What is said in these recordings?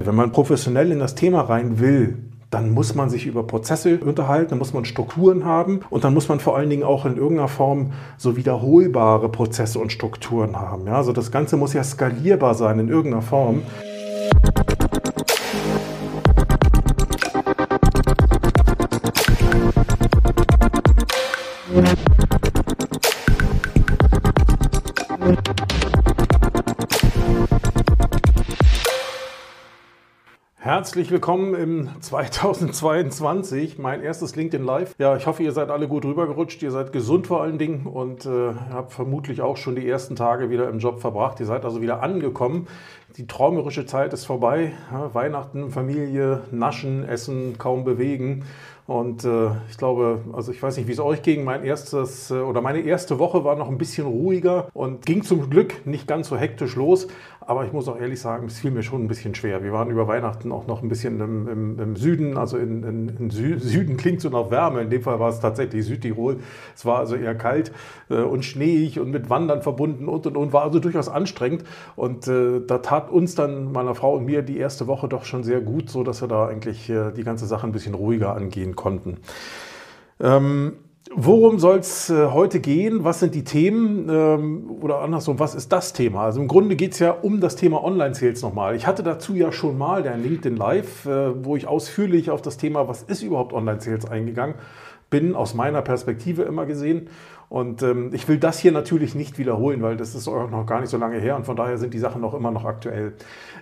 Wenn man professionell in das Thema rein will, dann muss man sich über Prozesse unterhalten, dann muss man Strukturen haben und dann muss man vor allen Dingen auch in irgendeiner Form so wiederholbare Prozesse und Strukturen haben. Ja, also das Ganze muss ja skalierbar sein in irgendeiner Form. Herzlich willkommen im 2022, mein erstes LinkedIn Live. Ja, ich hoffe, ihr seid alle gut rübergerutscht, ihr seid gesund vor allen Dingen und äh, habt vermutlich auch schon die ersten Tage wieder im Job verbracht. Ihr seid also wieder angekommen. Die träumerische Zeit ist vorbei. Ja, Weihnachten, Familie, Naschen, Essen, kaum bewegen. Und äh, ich glaube, also ich weiß nicht, wie es euch ging. Mein erstes äh, oder meine erste Woche war noch ein bisschen ruhiger und ging zum Glück nicht ganz so hektisch los. Aber ich muss auch ehrlich sagen, es fiel mir schon ein bisschen schwer. Wir waren über Weihnachten auch noch ein bisschen im, im, im Süden, also in, in, in Sü Süden klingt so nach Wärme. In dem Fall war es tatsächlich Südtirol. Es war also eher kalt äh, und schneeig und mit Wandern verbunden und und und war also durchaus anstrengend. Und äh, da tat uns dann, meiner Frau und mir, die erste Woche doch schon sehr gut, so dass wir da eigentlich äh, die ganze Sache ein bisschen ruhiger angehen konnten. Ähm, Worum soll es äh, heute gehen? Was sind die Themen? Ähm, oder andersrum, was ist das Thema? Also im Grunde geht es ja um das Thema Online-Sales nochmal. Ich hatte dazu ja schon mal der LinkedIn Live, äh, wo ich ausführlich auf das Thema, was ist überhaupt Online-Sales eingegangen bin, aus meiner Perspektive immer gesehen. Und ähm, ich will das hier natürlich nicht wiederholen, weil das ist auch noch gar nicht so lange her und von daher sind die Sachen noch immer noch aktuell.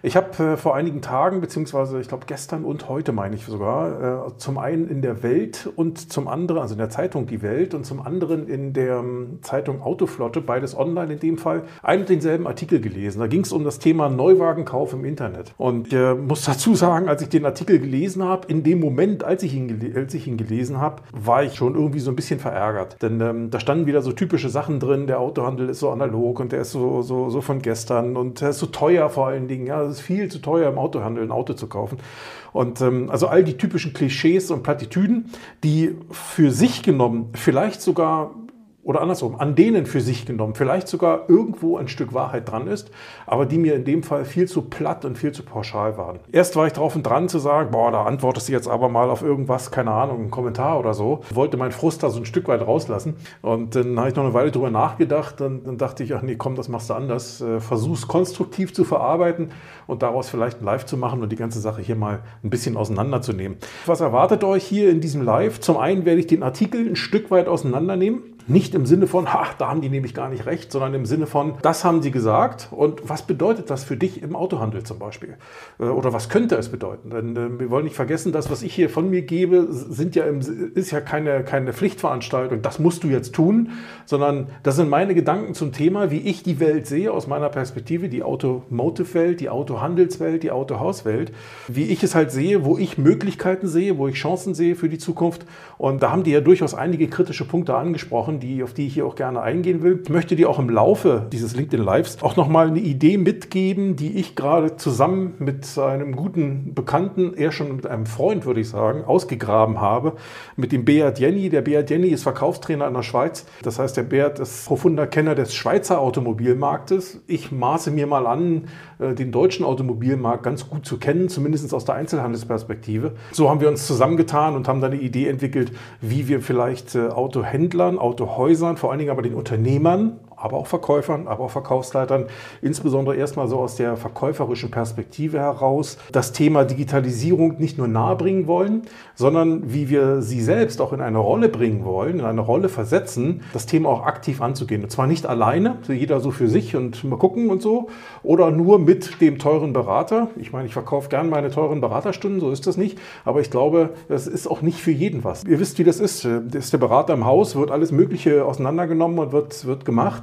Ich habe äh, vor einigen Tagen, beziehungsweise ich glaube gestern und heute meine ich sogar, äh, zum einen in der Welt und zum anderen, also in der Zeitung Die Welt und zum anderen in der ähm, Zeitung Autoflotte, beides online in dem Fall, einen und denselben Artikel gelesen. Da ging es um das Thema Neuwagenkauf im Internet. Und ich äh, muss dazu sagen, als ich den Artikel gelesen habe, in dem Moment, als ich ihn, als ich ihn gelesen habe, war ich schon irgendwie so ein bisschen verärgert. Denn ähm, da stand standen wieder so typische Sachen drin. Der Autohandel ist so analog und der ist so, so, so von gestern und der ist so teuer vor allen Dingen. Ja, ist viel zu teuer im Autohandel ein Auto zu kaufen. Und ähm, also all die typischen Klischees und Plattitüden, die für sich genommen vielleicht sogar oder andersrum, an denen für sich genommen vielleicht sogar irgendwo ein Stück Wahrheit dran ist, aber die mir in dem Fall viel zu platt und viel zu pauschal waren. Erst war ich drauf und dran zu sagen, boah, da antwortest du jetzt aber mal auf irgendwas, keine Ahnung, einen Kommentar oder so. Ich wollte meinen Frust da so ein Stück weit rauslassen und dann habe ich noch eine Weile drüber nachgedacht und dann dachte ich, ach nee, komm, das machst du anders. Äh, versuch's konstruktiv zu verarbeiten und daraus vielleicht ein Live zu machen und die ganze Sache hier mal ein bisschen auseinanderzunehmen. Was erwartet euch hier in diesem Live? Zum einen werde ich den Artikel ein Stück weit auseinandernehmen nicht im Sinne von, ha, da haben die nämlich gar nicht recht, sondern im Sinne von, das haben sie gesagt und was bedeutet das für dich im Autohandel zum Beispiel? Äh, oder was könnte es bedeuten? Denn äh, wir wollen nicht vergessen, das, was ich hier von mir gebe, sind ja im, ist ja keine, keine Pflichtveranstaltung, das musst du jetzt tun, sondern das sind meine Gedanken zum Thema, wie ich die Welt sehe aus meiner Perspektive, die Automotive-Welt, die Autohandelswelt, die Autohauswelt, wie ich es halt sehe, wo ich Möglichkeiten sehe, wo ich Chancen sehe für die Zukunft. Und da haben die ja durchaus einige kritische Punkte angesprochen Sachen, die, auf die ich hier auch gerne eingehen will. Ich möchte dir auch im Laufe dieses LinkedIn Lives auch nochmal eine Idee mitgeben, die ich gerade zusammen mit einem guten Bekannten, eher schon mit einem Freund, würde ich sagen, ausgegraben habe, mit dem Beat Jenny. Der Beat Jenny ist Verkaufstrainer in der Schweiz. Das heißt, der Beat ist profunder Kenner des Schweizer Automobilmarktes. Ich maße mir mal an, äh, den deutschen Automobilmarkt ganz gut zu kennen, zumindest aus der Einzelhandelsperspektive. So haben wir uns zusammengetan und haben dann eine Idee entwickelt, wie wir vielleicht äh, Autohändlern, Auto Häusern, vor allen Dingen aber den Unternehmern aber auch Verkäufern, aber auch Verkaufsleitern, insbesondere erstmal so aus der verkäuferischen Perspektive heraus, das Thema Digitalisierung nicht nur nahebringen wollen, sondern wie wir sie selbst auch in eine Rolle bringen wollen, in eine Rolle versetzen, das Thema auch aktiv anzugehen. Und zwar nicht alleine, jeder so für sich und mal gucken und so, oder nur mit dem teuren Berater. Ich meine, ich verkaufe gern meine teuren Beraterstunden, so ist das nicht, aber ich glaube, das ist auch nicht für jeden was. Ihr wisst, wie das ist. Da ist der Berater im Haus, wird alles Mögliche auseinandergenommen und wird, wird gemacht.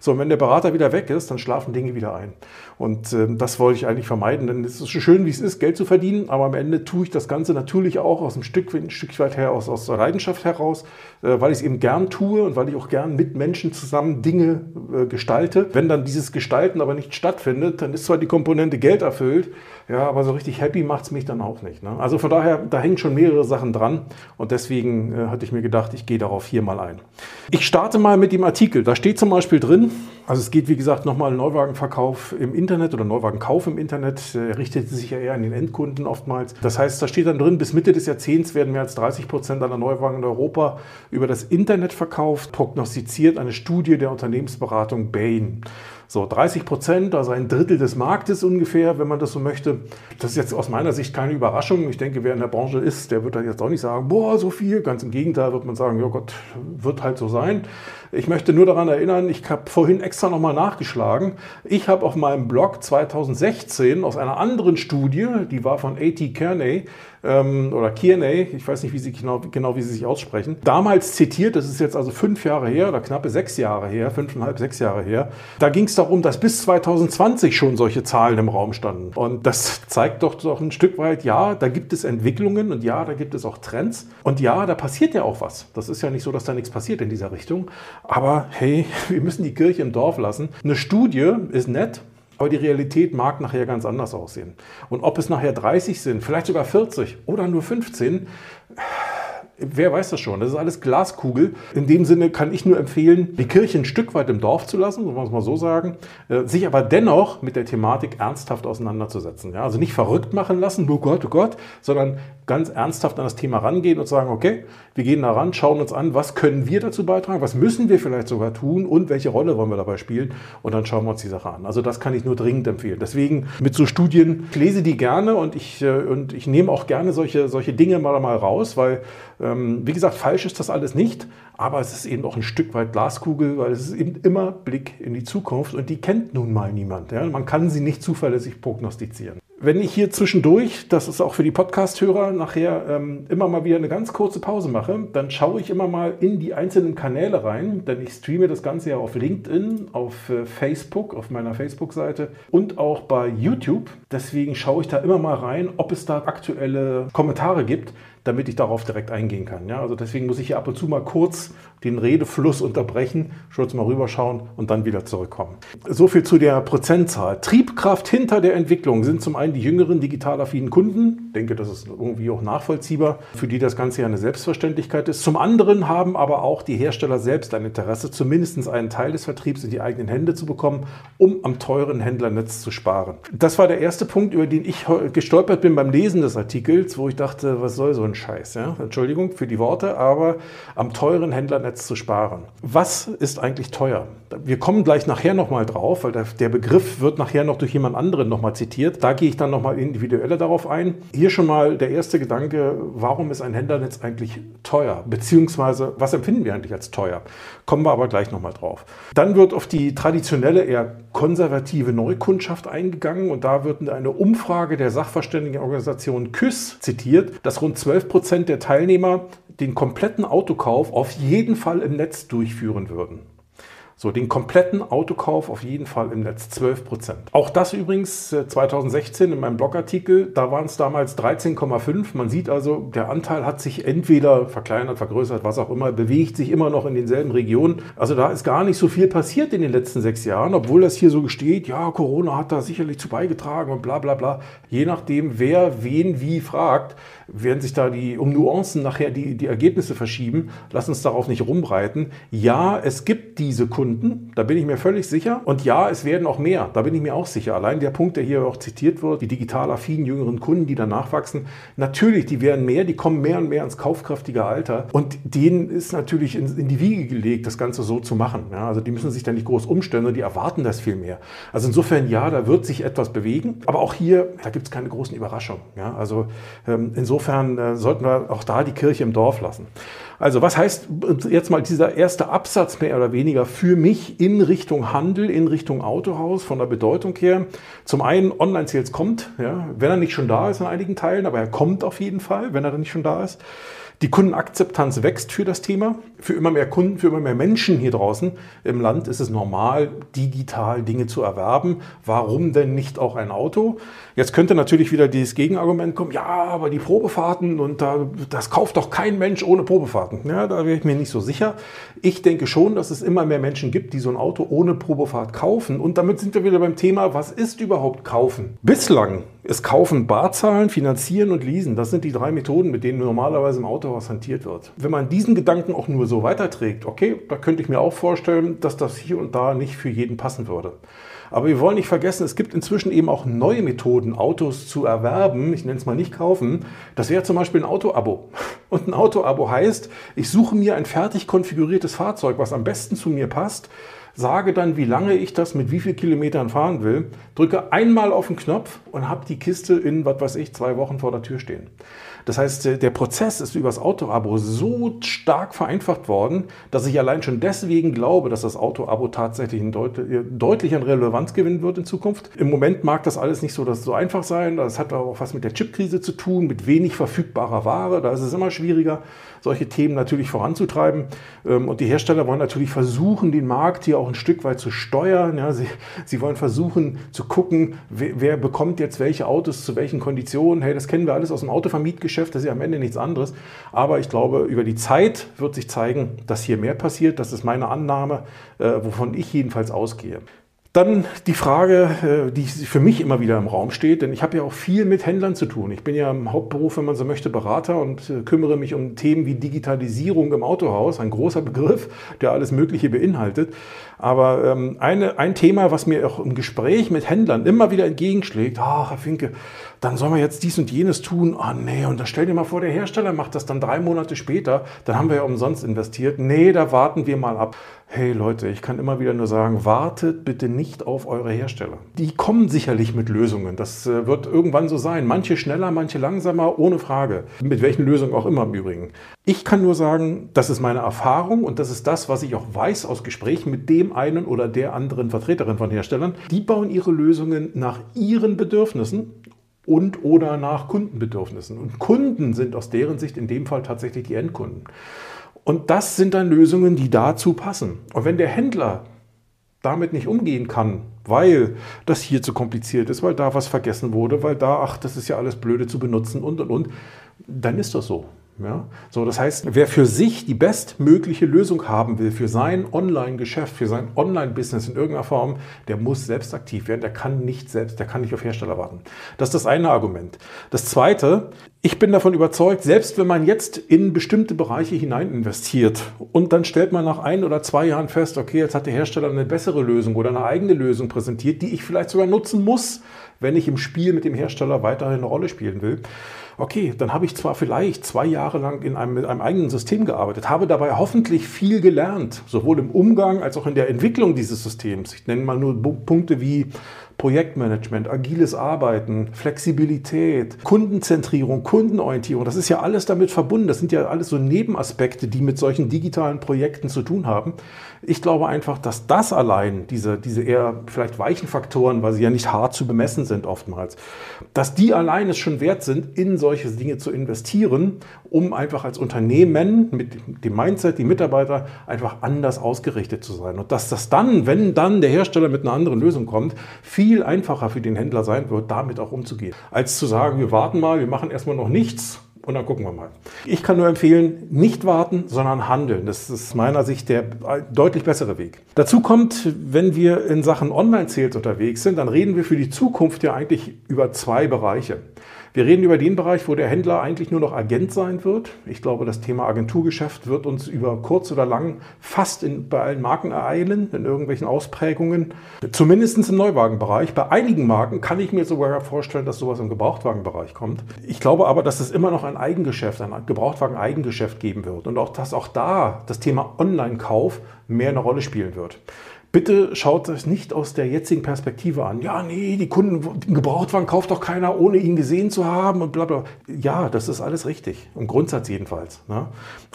So, und wenn der Berater wieder weg ist, dann schlafen Dinge wieder ein. Und äh, das wollte ich eigentlich vermeiden, denn es ist schön, wie es ist, Geld zu verdienen, aber am Ende tue ich das Ganze natürlich auch aus einem Stück, ein Stück weit her, aus, aus Leidenschaft heraus, äh, weil ich es eben gern tue und weil ich auch gern mit Menschen zusammen Dinge äh, gestalte. Wenn dann dieses Gestalten aber nicht stattfindet, dann ist zwar die Komponente Geld erfüllt, ja, aber so richtig happy macht es mich dann auch nicht. Ne? Also von daher, da hängen schon mehrere Sachen dran und deswegen äh, hatte ich mir gedacht, ich gehe darauf hier mal ein. Ich starte mal mit dem Artikel. Da steht zum Beispiel Beispiel Also es geht, wie gesagt, nochmal Neuwagenverkauf im Internet oder Neuwagenkauf im Internet. Er richtet sich ja eher an den Endkunden oftmals. Das heißt, da steht dann drin, bis Mitte des Jahrzehnts werden mehr als 30 Prozent aller Neuwagen in Europa über das Internet verkauft, prognostiziert eine Studie der Unternehmensberatung Bain. So 30 Prozent, also ein Drittel des Marktes ungefähr, wenn man das so möchte. Das ist jetzt aus meiner Sicht keine Überraschung. Ich denke, wer in der Branche ist, der wird dann jetzt auch nicht sagen, boah, so viel. Ganz im Gegenteil wird man sagen, ja Gott, wird halt so sein. Ich möchte nur daran erinnern, ich habe vorhin extra nochmal nachgeschlagen. Ich habe auf meinem Blog 2016 aus einer anderen Studie, die war von A.T. Kearney, ähm, oder Kearney, ich weiß nicht wie sie genau, genau, wie sie sich aussprechen, damals zitiert, das ist jetzt also fünf Jahre her oder knappe sechs Jahre her, fünfeinhalb, sechs Jahre her. Da ging es darum, dass bis 2020 schon solche Zahlen im Raum standen. Und das zeigt doch, doch ein Stück weit, ja, da gibt es Entwicklungen und ja, da gibt es auch Trends. Und ja, da passiert ja auch was. Das ist ja nicht so, dass da nichts passiert in dieser Richtung. Aber hey, wir müssen die Kirche im Dorf lassen. Eine Studie ist nett, aber die Realität mag nachher ganz anders aussehen. Und ob es nachher 30 sind, vielleicht sogar 40 oder nur 15, Wer weiß das schon? Das ist alles Glaskugel. In dem Sinne kann ich nur empfehlen, die Kirche ein Stück weit im Dorf zu lassen, so muss man so sagen, äh, sich aber dennoch mit der Thematik ernsthaft auseinanderzusetzen. Ja, also nicht verrückt machen lassen, oh Gott, oh Gott, sondern ganz ernsthaft an das Thema rangehen und sagen, okay, wir gehen da ran, schauen uns an, was können wir dazu beitragen, was müssen wir vielleicht sogar tun und welche Rolle wollen wir dabei spielen und dann schauen wir uns die Sache an. Also das kann ich nur dringend empfehlen. Deswegen mit so Studien, ich lese die gerne und ich, äh, und ich nehme auch gerne solche, solche Dinge mal, mal raus, weil ähm, wie gesagt, falsch ist das alles nicht, aber es ist eben auch ein Stück weit Glaskugel, weil es ist eben immer Blick in die Zukunft und die kennt nun mal niemand. Ja? Man kann sie nicht zuverlässig prognostizieren. Wenn ich hier zwischendurch, das ist auch für die Podcast-Hörer, nachher ähm, immer mal wieder eine ganz kurze Pause mache, dann schaue ich immer mal in die einzelnen Kanäle rein, denn ich streame das Ganze ja auf LinkedIn, auf äh, Facebook, auf meiner Facebook-Seite und auch bei YouTube. Deswegen schaue ich da immer mal rein, ob es da aktuelle Kommentare gibt damit ich darauf direkt eingehen kann. Ja, also deswegen muss ich hier ab und zu mal kurz den Redefluss unterbrechen, kurz mal rüberschauen und dann wieder zurückkommen. So viel zu der Prozentzahl. Triebkraft hinter der Entwicklung sind zum einen die jüngeren digital affinen Kunden. Ich denke, das ist irgendwie auch nachvollziehbar, für die das Ganze ja eine Selbstverständlichkeit ist. Zum anderen haben aber auch die Hersteller selbst ein Interesse, zumindest einen Teil des Vertriebs in die eigenen Hände zu bekommen, um am teuren Händlernetz zu sparen. Das war der erste Punkt, über den ich gestolpert bin beim Lesen des Artikels, wo ich dachte, was soll so ein Scheiß? Ja? Entschuldigung für die Worte, aber am teuren Händlernetz zu sparen. Was ist eigentlich teuer? Wir kommen gleich nachher nochmal drauf, weil der, Begriff wird nachher noch durch jemand anderen nochmal zitiert. Da gehe ich dann nochmal individueller darauf ein. Hier schon mal der erste Gedanke, warum ist ein Händlernetz eigentlich teuer? Beziehungsweise, was empfinden wir eigentlich als teuer? Kommen wir aber gleich nochmal drauf. Dann wird auf die traditionelle, eher konservative Neukundschaft eingegangen und da wird eine Umfrage der Sachverständigenorganisation KÜS zitiert, dass rund 12 Prozent der Teilnehmer den kompletten Autokauf auf jeden Fall im Netz durchführen würden. So, den kompletten Autokauf auf jeden Fall im Netz, 12 Prozent. Auch das übrigens 2016 äh, in meinem Blogartikel, da waren es damals 13,5. Man sieht also, der Anteil hat sich entweder verkleinert, vergrößert, was auch immer, bewegt sich immer noch in denselben Regionen. Also da ist gar nicht so viel passiert in den letzten sechs Jahren, obwohl das hier so steht, ja, Corona hat da sicherlich zu beigetragen und bla bla bla. Je nachdem, wer wen wie fragt, werden sich da die um Nuancen nachher die, die Ergebnisse verschieben. Lass uns darauf nicht rumreiten. Ja, es gibt diese Kunden, da bin ich mir völlig sicher. Und ja, es werden auch mehr, da bin ich mir auch sicher. Allein der Punkt, der hier auch zitiert wird, die digital affinen jüngeren Kunden, die danach wachsen, natürlich, die werden mehr, die kommen mehr und mehr ins kaufkräftige Alter. Und denen ist natürlich in, in die Wiege gelegt, das Ganze so zu machen. Ja, also die müssen sich da nicht groß umstellen und die erwarten das viel mehr. Also insofern, ja, da wird sich etwas bewegen. Aber auch hier, da gibt es keine großen Überraschungen. Ja, also ähm, insofern insofern äh, sollten wir auch da die Kirche im Dorf lassen. Also was heißt jetzt mal dieser erste Absatz mehr oder weniger für mich in Richtung Handel, in Richtung Autohaus von der Bedeutung her? Zum einen, Online-Sales kommt, ja, wenn er nicht schon da ist in einigen Teilen, aber er kommt auf jeden Fall, wenn er dann nicht schon da ist. Die Kundenakzeptanz wächst für das Thema. Für immer mehr Kunden, für immer mehr Menschen hier draußen im Land ist es normal, digital Dinge zu erwerben. Warum denn nicht auch ein Auto? Jetzt könnte natürlich wieder dieses Gegenargument kommen, ja, aber die Probefahrten und da, das kauft doch kein Mensch ohne Probefahrten. Ja, da wäre ich mir nicht so sicher. Ich denke schon, dass es immer mehr Menschen gibt, die so ein Auto ohne Probefahrt kaufen. Und damit sind wir wieder beim Thema, was ist überhaupt kaufen? Bislang Es kaufen, Barzahlen, finanzieren und leasen. Das sind die drei Methoden, mit denen normalerweise im Autohaus hantiert wird. Wenn man diesen Gedanken auch nur so weiterträgt, okay, da könnte ich mir auch vorstellen, dass das hier und da nicht für jeden passen würde. Aber wir wollen nicht vergessen, es gibt inzwischen eben auch neue Methoden, Autos zu erwerben. Ich nenne es mal nicht kaufen. Das wäre zum Beispiel ein Auto-Abo. Und ein Auto-Abo heißt, ich suche mir ein fertig konfiguriertes Fahrzeug, was am besten zu mir passt sage dann, wie lange ich das mit wie vielen Kilometern fahren will, drücke einmal auf den Knopf und habe die Kiste in, was weiß ich, zwei Wochen vor der Tür stehen. Das heißt, der Prozess ist übers Auto-Abo so stark vereinfacht worden, dass ich allein schon deswegen glaube, dass das Auto-Abo tatsächlich deut deutlich an Relevanz gewinnen wird in Zukunft. Im Moment mag das alles nicht so, dass so einfach sein. Das hat auch was mit der Chipkrise zu tun, mit wenig verfügbarer Ware. Da ist es immer schwieriger, solche Themen natürlich voranzutreiben. Ähm, und die Hersteller wollen natürlich versuchen, den Markt hier auch ein Stück weit zu steuern. Ja, sie, sie wollen versuchen zu gucken, wer, wer bekommt jetzt welche Autos zu welchen Konditionen. Hey, das kennen wir alles aus dem Autovermietgeschäft. Geschäft, das ist ja am Ende nichts anderes. Aber ich glaube, über die Zeit wird sich zeigen, dass hier mehr passiert. Das ist meine Annahme, äh, wovon ich jedenfalls ausgehe. Dann die Frage, äh, die für mich immer wieder im Raum steht, denn ich habe ja auch viel mit Händlern zu tun. Ich bin ja im Hauptberuf, wenn man so möchte, Berater und äh, kümmere mich um Themen wie Digitalisierung im Autohaus, ein großer Begriff, der alles Mögliche beinhaltet. Aber ähm, eine, ein Thema, was mir auch im Gespräch mit Händlern immer wieder entgegenschlägt, ach, Herr Finke, dann sollen wir jetzt dies und jenes tun. Ah, oh, nee, und dann stell dir mal vor, der Hersteller macht das dann drei Monate später, dann haben wir ja umsonst investiert. Nee, da warten wir mal ab. Hey Leute, ich kann immer wieder nur sagen, wartet bitte nicht auf eure Hersteller. Die kommen sicherlich mit Lösungen. Das äh, wird irgendwann so sein. Manche schneller, manche langsamer, ohne Frage. Mit welchen Lösungen auch immer im Übrigen. Ich kann nur sagen, das ist meine Erfahrung und das ist das, was ich auch weiß aus Gesprächen mit dem einen oder der anderen Vertreterin von Herstellern. Die bauen ihre Lösungen nach ihren Bedürfnissen und oder nach Kundenbedürfnissen. Und Kunden sind aus deren Sicht in dem Fall tatsächlich die Endkunden. Und das sind dann Lösungen, die dazu passen. Und wenn der Händler damit nicht umgehen kann, weil das hier zu kompliziert ist, weil da was vergessen wurde, weil da, ach, das ist ja alles blöde zu benutzen und und und, dann ist das so. Ja? So, das heißt, wer für sich die bestmögliche Lösung haben will für sein Online-Geschäft, für sein Online-Business in irgendeiner Form, der muss selbst aktiv werden. Der kann nicht selbst, der kann nicht auf Hersteller warten. Das ist das eine Argument. Das zweite, ich bin davon überzeugt, selbst wenn man jetzt in bestimmte Bereiche hinein investiert und dann stellt man nach ein oder zwei Jahren fest, okay, jetzt hat der Hersteller eine bessere Lösung oder eine eigene Lösung präsentiert, die ich vielleicht sogar nutzen muss, wenn ich im Spiel mit dem Hersteller weiterhin eine Rolle spielen will okay, dann habe ich zwar vielleicht zwei Jahre lang in einem, mit einem eigenen System gearbeitet, habe dabei hoffentlich viel gelernt, sowohl im Umgang als auch in der Entwicklung dieses Systems. Ich nenne mal nur Punkte wie Projektmanagement, agiles Arbeiten, Flexibilität, Kundenzentrierung, Kundenorientierung. Das ist ja alles damit verbunden. Das sind ja alles so Nebenaspekte, die mit solchen digitalen Projekten zu tun haben. Ich glaube einfach, dass das allein, diese, diese eher vielleicht weichen Faktoren, weil sie ja nicht hart zu bemessen sind oftmals, dass die allein es schon wert sind, in solche Dinge zu investieren, um einfach als Unternehmen mit dem Mindset, die Mitarbeiter einfach anders ausgerichtet zu sein. Und dass das dann, wenn dann der Hersteller mit einer anderen Lösung kommt, viel einfacher für den Händler sein wird, damit auch umzugehen, als zu sagen, wir warten mal, wir machen erstmal noch nichts und dann gucken wir mal. Ich kann nur empfehlen, nicht warten, sondern handeln. Das ist meiner Sicht der deutlich bessere Weg. Dazu kommt, wenn wir in Sachen Online-Sales unterwegs sind, dann reden wir für die Zukunft ja eigentlich über zwei Bereiche. Wir reden über den Bereich, wo der Händler eigentlich nur noch Agent sein wird. Ich glaube, das Thema Agenturgeschäft wird uns über kurz oder lang fast in, bei allen Marken ereilen, in irgendwelchen Ausprägungen. Zumindest im Neuwagenbereich. Bei einigen Marken kann ich mir sogar vorstellen, dass sowas im Gebrauchtwagenbereich kommt. Ich glaube aber, dass es immer noch ein Eigengeschäft, ein Gebrauchtwagen-Eigengeschäft geben wird und auch, dass auch da das Thema Online-Kauf mehr eine Rolle spielen wird. Bitte schaut es nicht aus der jetzigen Perspektive an. Ja, nee, die Kunden, den Gebrauchtwagen kauft doch keiner, ohne ihn gesehen zu haben und bla bla. Ja, das ist alles richtig. Im Grundsatz jedenfalls. Ne?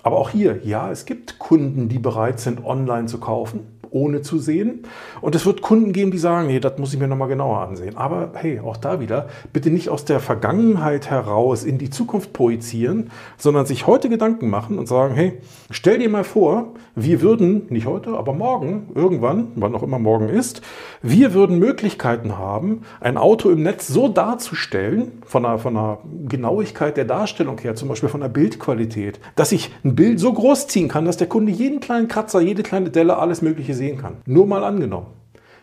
Aber auch hier, ja, es gibt Kunden, die bereit sind, online zu kaufen ohne zu sehen. Und es wird Kunden geben, die sagen, nee, das muss ich mir nochmal genauer ansehen. Aber hey, auch da wieder, bitte nicht aus der Vergangenheit heraus in die Zukunft projizieren, sondern sich heute Gedanken machen und sagen, hey, stell dir mal vor, wir würden, nicht heute, aber morgen, irgendwann, wann auch immer morgen ist, wir würden Möglichkeiten haben, ein Auto im Netz so darzustellen, von einer, von einer Genauigkeit der Darstellung her, zum Beispiel von der Bildqualität, dass ich ein Bild so groß ziehen kann, dass der Kunde jeden kleinen Kratzer, jede kleine Delle, alles Mögliche sehen kann. Nur mal angenommen.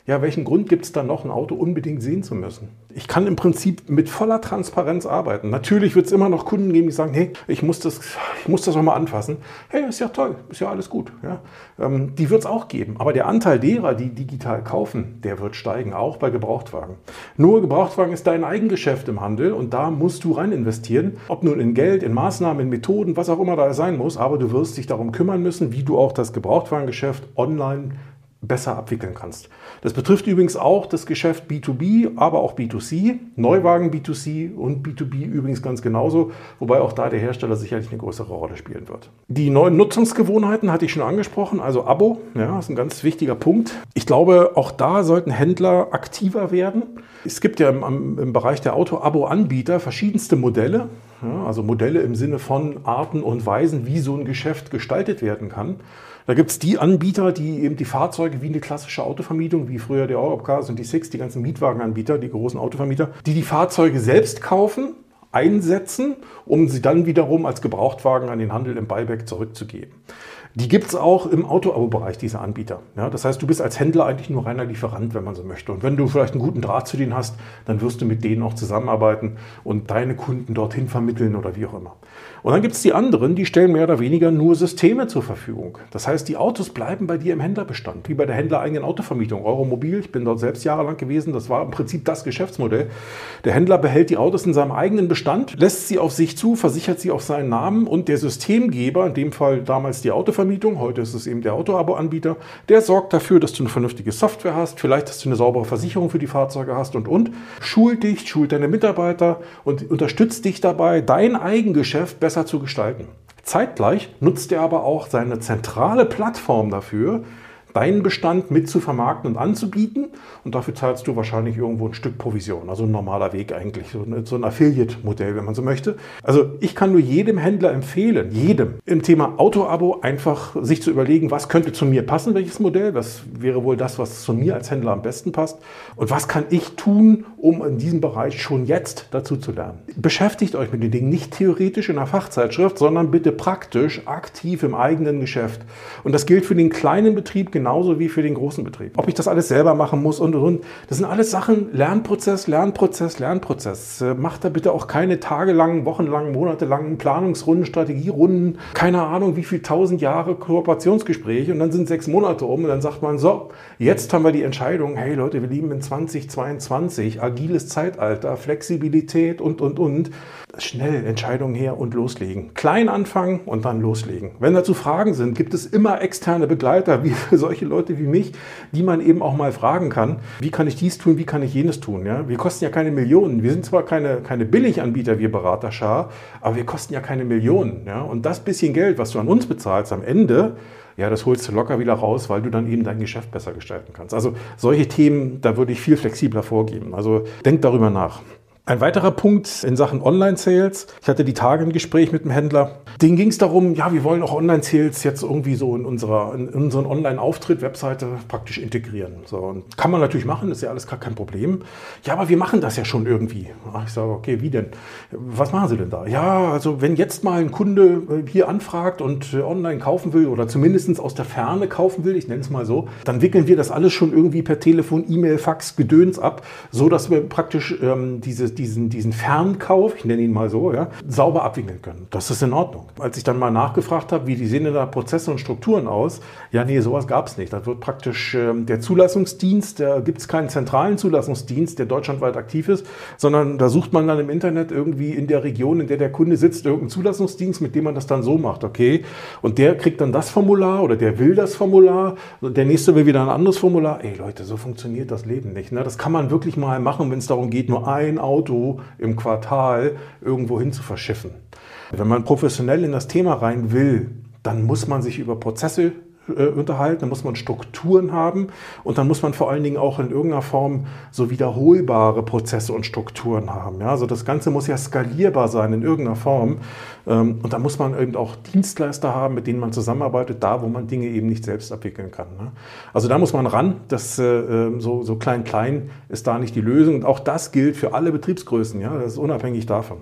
Ja, welchen Grund gibt es dann noch, ein Auto unbedingt sehen zu müssen? Ich kann im Prinzip mit voller Transparenz arbeiten. Natürlich wird es immer noch Kunden geben, die sagen, hey, ich muss das, ich muss das nochmal anfassen. Hey, ist ja toll, ist ja alles gut. Ja? Ähm, die wird es auch geben. Aber der Anteil derer, die digital kaufen, der wird steigen, auch bei Gebrauchtwagen. Nur Gebrauchtwagen ist dein Eigengeschäft im Handel und da musst du rein investieren. Ob nun in Geld, in Maßnahmen, in Methoden, was auch immer da sein muss. Aber du wirst dich darum kümmern müssen, wie du auch das Gebrauchtwagengeschäft online besser abwickeln kannst. Das betrifft übrigens auch das Geschäft B2B, aber auch B2C, Neuwagen B2C und B2B übrigens ganz genauso, wobei auch da der Hersteller sicherlich eine größere Rolle spielen wird. Die neuen Nutzungsgewohnheiten hatte ich schon angesprochen, also Abo, ja, ist ein ganz wichtiger Punkt. Ich glaube, auch da sollten Händler aktiver werden. Es gibt ja im, im Bereich der Auto-Abo-Anbieter verschiedenste Modelle, ja, also Modelle im Sinne von Arten und Weisen, wie so ein Geschäft gestaltet werden kann. Da gibt es die Anbieter, die eben die Fahrzeuge wie eine klassische Autovermietung, wie früher die Europcars und die Six, die ganzen Mietwagenanbieter, die großen Autovermieter, die die Fahrzeuge selbst kaufen, einsetzen, um sie dann wiederum als Gebrauchtwagen an den Handel im Buyback zurückzugeben. Die gibt es auch im Auto-Abo-Bereich, diese Anbieter. Ja, das heißt, du bist als Händler eigentlich nur reiner Lieferant, wenn man so möchte. Und wenn du vielleicht einen guten Draht zu denen hast, dann wirst du mit denen auch zusammenarbeiten und deine Kunden dorthin vermitteln oder wie auch immer. Und dann gibt es die anderen, die stellen mehr oder weniger nur Systeme zur Verfügung. Das heißt, die Autos bleiben bei dir im Händlerbestand, wie bei der händlereigenen Autovermietung. Euromobil, ich bin dort selbst jahrelang gewesen, das war im Prinzip das Geschäftsmodell. Der Händler behält die Autos in seinem eigenen Bestand, lässt sie auf sich zu, versichert sie auf seinen Namen und der Systemgeber, in dem Fall damals die Autovermietung, heute ist es eben der Autoabo-Anbieter, der sorgt dafür, dass du eine vernünftige Software hast, vielleicht, dass du eine saubere Versicherung für die Fahrzeuge hast und und. Schult dich, schult deine Mitarbeiter und unterstützt dich dabei, dein Eigengeschäft besser zu gestalten. Zeitgleich nutzt er aber auch seine zentrale Plattform dafür, deinen Bestand mit zu vermarkten und anzubieten. Und dafür zahlst du wahrscheinlich irgendwo ein Stück Provision. Also ein normaler Weg eigentlich, so ein Affiliate-Modell, wenn man so möchte. Also ich kann nur jedem Händler empfehlen, jedem im Thema Auto-Abo einfach sich zu überlegen, was könnte zu mir passen, welches Modell, was wäre wohl das, was zu mir als Händler am besten passt und was kann ich tun, um in diesem Bereich schon jetzt dazu zu lernen. Beschäftigt euch mit den Dingen nicht theoretisch in einer Fachzeitschrift, sondern bitte praktisch, aktiv im eigenen Geschäft. Und das gilt für den kleinen Betrieb genauso wie für den großen Betrieb. Ob ich das alles selber machen muss und, und, und. Das sind alles Sachen, Lernprozess, Lernprozess, Lernprozess. Äh, macht da bitte auch keine tagelangen, wochenlangen, monatelangen Planungsrunden, Strategierunden, keine Ahnung, wie viel tausend Jahre Kooperationsgespräche und dann sind sechs Monate um und dann sagt man, so, jetzt haben wir die Entscheidung, hey Leute, wir lieben in 2022, agiles Zeitalter, Flexibilität und, und, und schnell Entscheidungen her und loslegen. Klein anfangen und dann loslegen. Wenn dazu Fragen sind, gibt es immer externe Begleiter, wie solche Leute wie mich, die man eben auch mal fragen kann, wie kann ich dies tun, wie kann ich jenes tun. Ja? Wir kosten ja keine Millionen. Wir sind zwar keine, keine Billiganbieter, wir Beraterschar, aber wir kosten ja keine Millionen. Ja? Und das bisschen Geld, was du an uns bezahlst am Ende, ja, das holst du locker wieder raus, weil du dann eben dein Geschäft besser gestalten kannst. Also solche Themen, da würde ich viel flexibler vorgeben. Also denk darüber nach. Ein weiterer Punkt in Sachen Online-Sales. Ich hatte die Tage ein Gespräch mit einem Händler. Den ging es darum, ja, wir wollen auch Online-Sales jetzt irgendwie so in, unserer, in unseren Online-Auftritt, Webseite praktisch integrieren. So, kann man natürlich machen, ist ja alles gar kein Problem. Ja, aber wir machen das ja schon irgendwie. Ach, ich sage, okay, wie denn? Was machen Sie denn da? Ja, also wenn jetzt mal ein Kunde äh, hier anfragt und äh, online kaufen will oder zumindest aus der Ferne kaufen will, ich nenne es mal so, dann wickeln wir das alles schon irgendwie per Telefon, E-Mail, Fax, Gedöns ab, so dass wir praktisch ähm, diese diesen, diesen Fernkauf, ich nenne ihn mal so, ja, sauber abwickeln können. Das ist in Ordnung. Als ich dann mal nachgefragt habe, wie die sehen denn da Prozesse und Strukturen aus, ja, nee, sowas gab es nicht. Das wird praktisch ähm, der Zulassungsdienst, da gibt es keinen zentralen Zulassungsdienst, der deutschlandweit aktiv ist, sondern da sucht man dann im Internet irgendwie in der Region, in der der Kunde sitzt, irgendeinen Zulassungsdienst, mit dem man das dann so macht, okay? Und der kriegt dann das Formular oder der will das Formular, der nächste will wieder ein anderes Formular. Ey Leute, so funktioniert das Leben nicht. Ne? Das kann man wirklich mal machen, wenn es darum geht, nur ein Auto Auto im Quartal irgendwo hin zu verschiffen. Wenn man professionell in das Thema rein will, dann muss man sich über Prozesse äh, unterhalten, dann muss man Strukturen haben und dann muss man vor allen Dingen auch in irgendeiner Form so wiederholbare Prozesse und Strukturen haben. Ja? Also das Ganze muss ja skalierbar sein in irgendeiner Form ähm, und da muss man eben auch Dienstleister haben, mit denen man zusammenarbeitet, da wo man Dinge eben nicht selbst abwickeln kann. Ne? Also da muss man ran, das äh, ähm, so, so klein klein ist da nicht die Lösung und auch das gilt für alle Betriebsgrößen, ja? das ist unabhängig davon.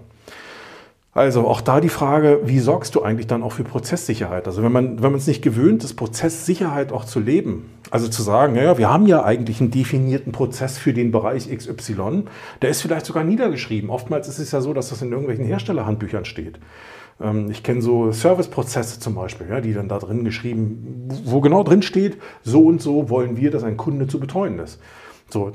Also auch da die Frage, wie sorgst du eigentlich dann auch für Prozesssicherheit? Also wenn man, wenn man es nicht gewöhnt ist, Prozesssicherheit auch zu leben, also zu sagen, naja, wir haben ja eigentlich einen definierten Prozess für den Bereich XY, der ist vielleicht sogar niedergeschrieben. Oftmals ist es ja so, dass das in irgendwelchen Herstellerhandbüchern steht. Ähm, ich kenne so Serviceprozesse zum Beispiel, ja, die dann da drin geschrieben, wo genau drin steht, so und so wollen wir, dass ein Kunde zu betreuen ist. So,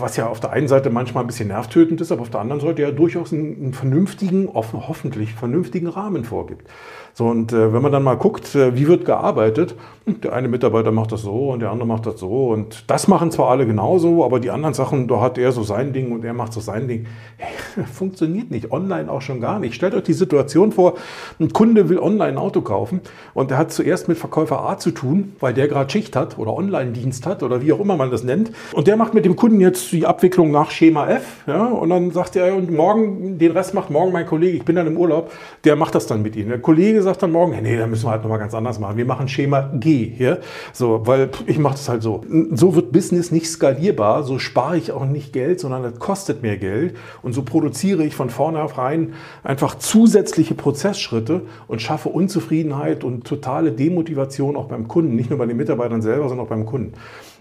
was ja auf der einen Seite manchmal ein bisschen nervtötend ist, aber auf der anderen Seite ja durchaus einen, einen vernünftigen, offen, hoffentlich vernünftigen Rahmen vorgibt. So, und äh, wenn man dann mal guckt, äh, wie wird gearbeitet, hm, der eine Mitarbeiter macht das so und der andere macht das so. Und das machen zwar alle genauso, aber die anderen Sachen, da hat er so sein Ding und er macht so sein Ding. Hey, funktioniert nicht. Online auch schon gar nicht. Stellt euch die Situation vor, ein Kunde will online ein Auto kaufen und der hat zuerst mit Verkäufer A zu tun, weil der gerade Schicht hat oder Online-Dienst hat oder wie auch immer man das nennt. Und der macht mit dem Kunden jetzt die Abwicklung nach Schema F. Ja, und dann sagt er, und morgen, den Rest macht morgen mein Kollege, ich bin dann im Urlaub, der macht das dann mit Ihnen. Der Kollege sagt dann morgen, nee, da müssen wir halt nochmal ganz anders machen. Wir machen Schema G hier. So, weil ich mache das halt so. So wird Business nicht skalierbar, so spare ich auch nicht Geld, sondern das kostet mehr Geld. Und so produziere ich von vornherein einfach zusätzliche Prozessschritte und schaffe Unzufriedenheit und totale Demotivation auch beim Kunden, nicht nur bei den Mitarbeitern selber, sondern auch beim Kunden.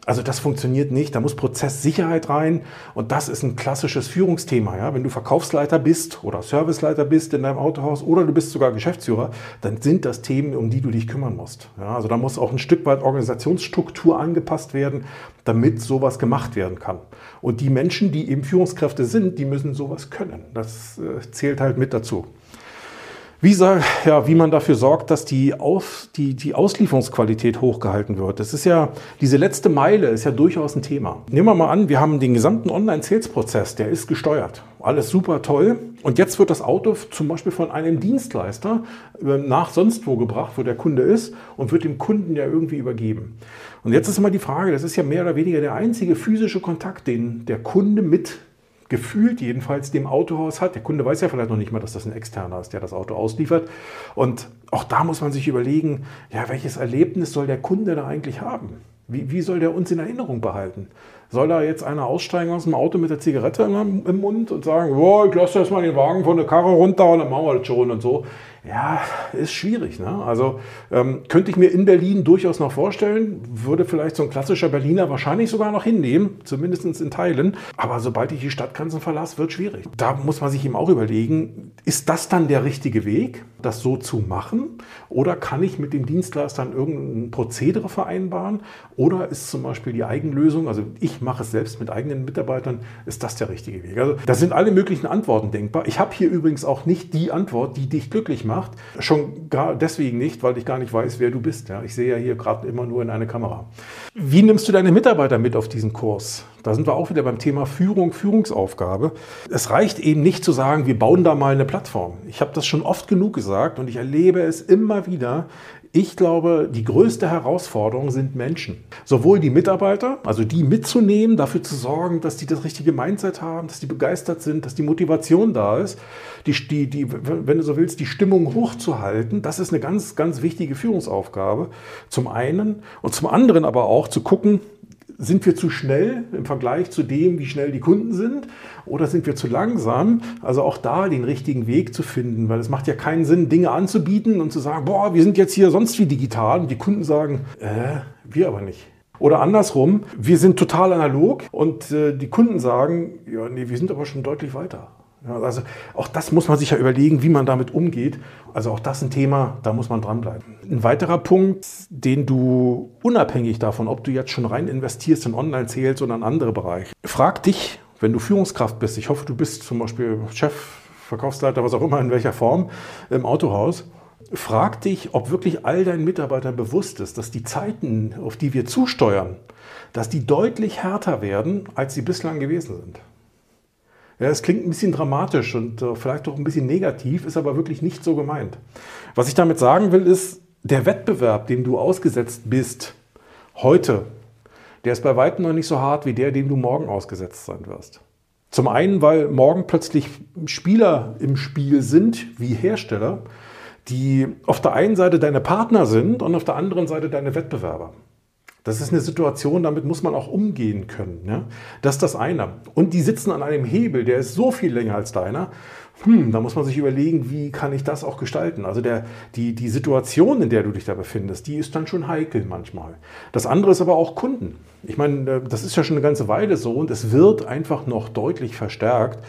Also das funktioniert nicht. Da muss Prozesssicherheit rein und das ist ein klassisches Führungsthema. Ja? Wenn du Verkaufsleiter bist oder Serviceleiter bist in deinem Autohaus oder du bist sogar Geschäftsführer, dann sind das Themen, um die du dich kümmern musst. Ja? Also da muss auch ein Stück weit Organisationsstruktur angepasst werden, damit sowas gemacht werden kann. Und die Menschen, die eben Führungskräfte sind, die müssen sowas können. Das äh, zählt halt mit dazu. Wie, ja, wie man dafür sorgt, dass die, Aus, die, die Auslieferungsqualität hochgehalten wird. Das ist ja, diese letzte Meile ist ja durchaus ein Thema. Nehmen wir mal an, wir haben den gesamten Online-Sales-Prozess, der ist gesteuert. Alles super toll. Und jetzt wird das Auto zum Beispiel von einem Dienstleister äh, nach sonst wo gebracht, wo der Kunde ist, und wird dem Kunden ja irgendwie übergeben. Und jetzt ist immer die Frage, das ist ja mehr oder weniger der einzige physische Kontakt, den der Kunde mit gefühlt jedenfalls dem Autohaus hat. Der Kunde weiß ja vielleicht noch nicht mal, dass das ein externer ist, der das Auto ausliefert. Und auch da muss man sich überlegen, ja, welches Erlebnis soll der Kunde da eigentlich haben? Wie, wie soll der uns in Erinnerung behalten? Soll da jetzt einer aussteigen aus dem Auto mit der Zigarette im, Mund und sagen, oh, ich lasse erstmal den Wagen von der Karre runter und dann machen wir das schon und so? Ja, ist schwierig. Ne? Also ähm, könnte ich mir in Berlin durchaus noch vorstellen, würde vielleicht so ein klassischer Berliner wahrscheinlich sogar noch hinnehmen, zumindest in Teilen. Aber sobald ich die Stadtgrenzen verlasse, wird schwierig. Da muss man sich eben auch überlegen, ist das dann der richtige Weg, das so zu machen? Oder kann ich mit den Dienstleistern irgendein Prozedere vereinbaren? Oder ist zum Beispiel die Eigenlösung, also ich mache es selbst mit eigenen Mitarbeitern, ist das der richtige Weg? Also da sind alle möglichen Antworten denkbar. Ich habe hier übrigens auch nicht die Antwort, die dich glücklich macht macht. Schon deswegen nicht, weil ich gar nicht weiß, wer du bist. Ja, ich sehe ja hier gerade immer nur in eine Kamera. Wie nimmst du deine Mitarbeiter mit auf diesen Kurs? Da sind wir auch wieder beim Thema Führung, Führungsaufgabe. Es reicht eben nicht zu sagen, wir bauen da mal eine Plattform. Ich habe das schon oft genug gesagt und ich erlebe es immer wieder. Ich glaube, die größte Herausforderung sind Menschen. Sowohl die Mitarbeiter, also die mitzunehmen, dafür zu sorgen, dass die das richtige Mindset haben, dass die begeistert sind, dass die Motivation da ist, die, die, die, wenn du so willst, die Stimmung hochzuhalten. Das ist eine ganz, ganz wichtige Führungsaufgabe. Zum einen und zum anderen aber auch zu gucken, sind wir zu schnell im Vergleich zu dem, wie schnell die Kunden sind? Oder sind wir zu langsam? Also auch da den richtigen Weg zu finden, weil es macht ja keinen Sinn, Dinge anzubieten und zu sagen, boah, wir sind jetzt hier sonst wie digital und die Kunden sagen, äh, wir aber nicht. Oder andersrum, wir sind total analog und äh, die Kunden sagen, ja, nee, wir sind aber schon deutlich weiter. Also auch das muss man sich ja überlegen, wie man damit umgeht. Also auch das ein Thema, da muss man dranbleiben. Ein weiterer Punkt, den du unabhängig davon, ob du jetzt schon rein investierst in Online-Sales oder in andere Bereiche, frag dich, wenn du Führungskraft bist, ich hoffe, du bist zum Beispiel Chef, Verkaufsleiter, was auch immer, in welcher Form im Autohaus, frag dich, ob wirklich all deinen Mitarbeitern bewusst ist, dass die Zeiten, auf die wir zusteuern, dass die deutlich härter werden, als sie bislang gewesen sind. Ja, es klingt ein bisschen dramatisch und äh, vielleicht auch ein bisschen negativ, ist aber wirklich nicht so gemeint. Was ich damit sagen will, ist, der Wettbewerb, dem du ausgesetzt bist, heute, der ist bei weitem noch nicht so hart wie der, dem du morgen ausgesetzt sein wirst. Zum einen, weil morgen plötzlich Spieler im Spiel sind, wie Hersteller, die auf der einen Seite deine Partner sind und auf der anderen Seite deine Wettbewerber. Das ist eine Situation, damit muss man auch umgehen können. Ja? Das ist das eine. Und die sitzen an einem Hebel, der ist so viel länger als deiner. hm, da muss man sich überlegen, wie kann ich das auch gestalten. Also der, die, die Situation, in der du dich da befindest, die ist dann schon heikel manchmal. Das andere ist aber auch Kunden. Ich meine, äh, das ist ja schon eine ganze Weile so und es wird einfach noch deutlich verstärkt,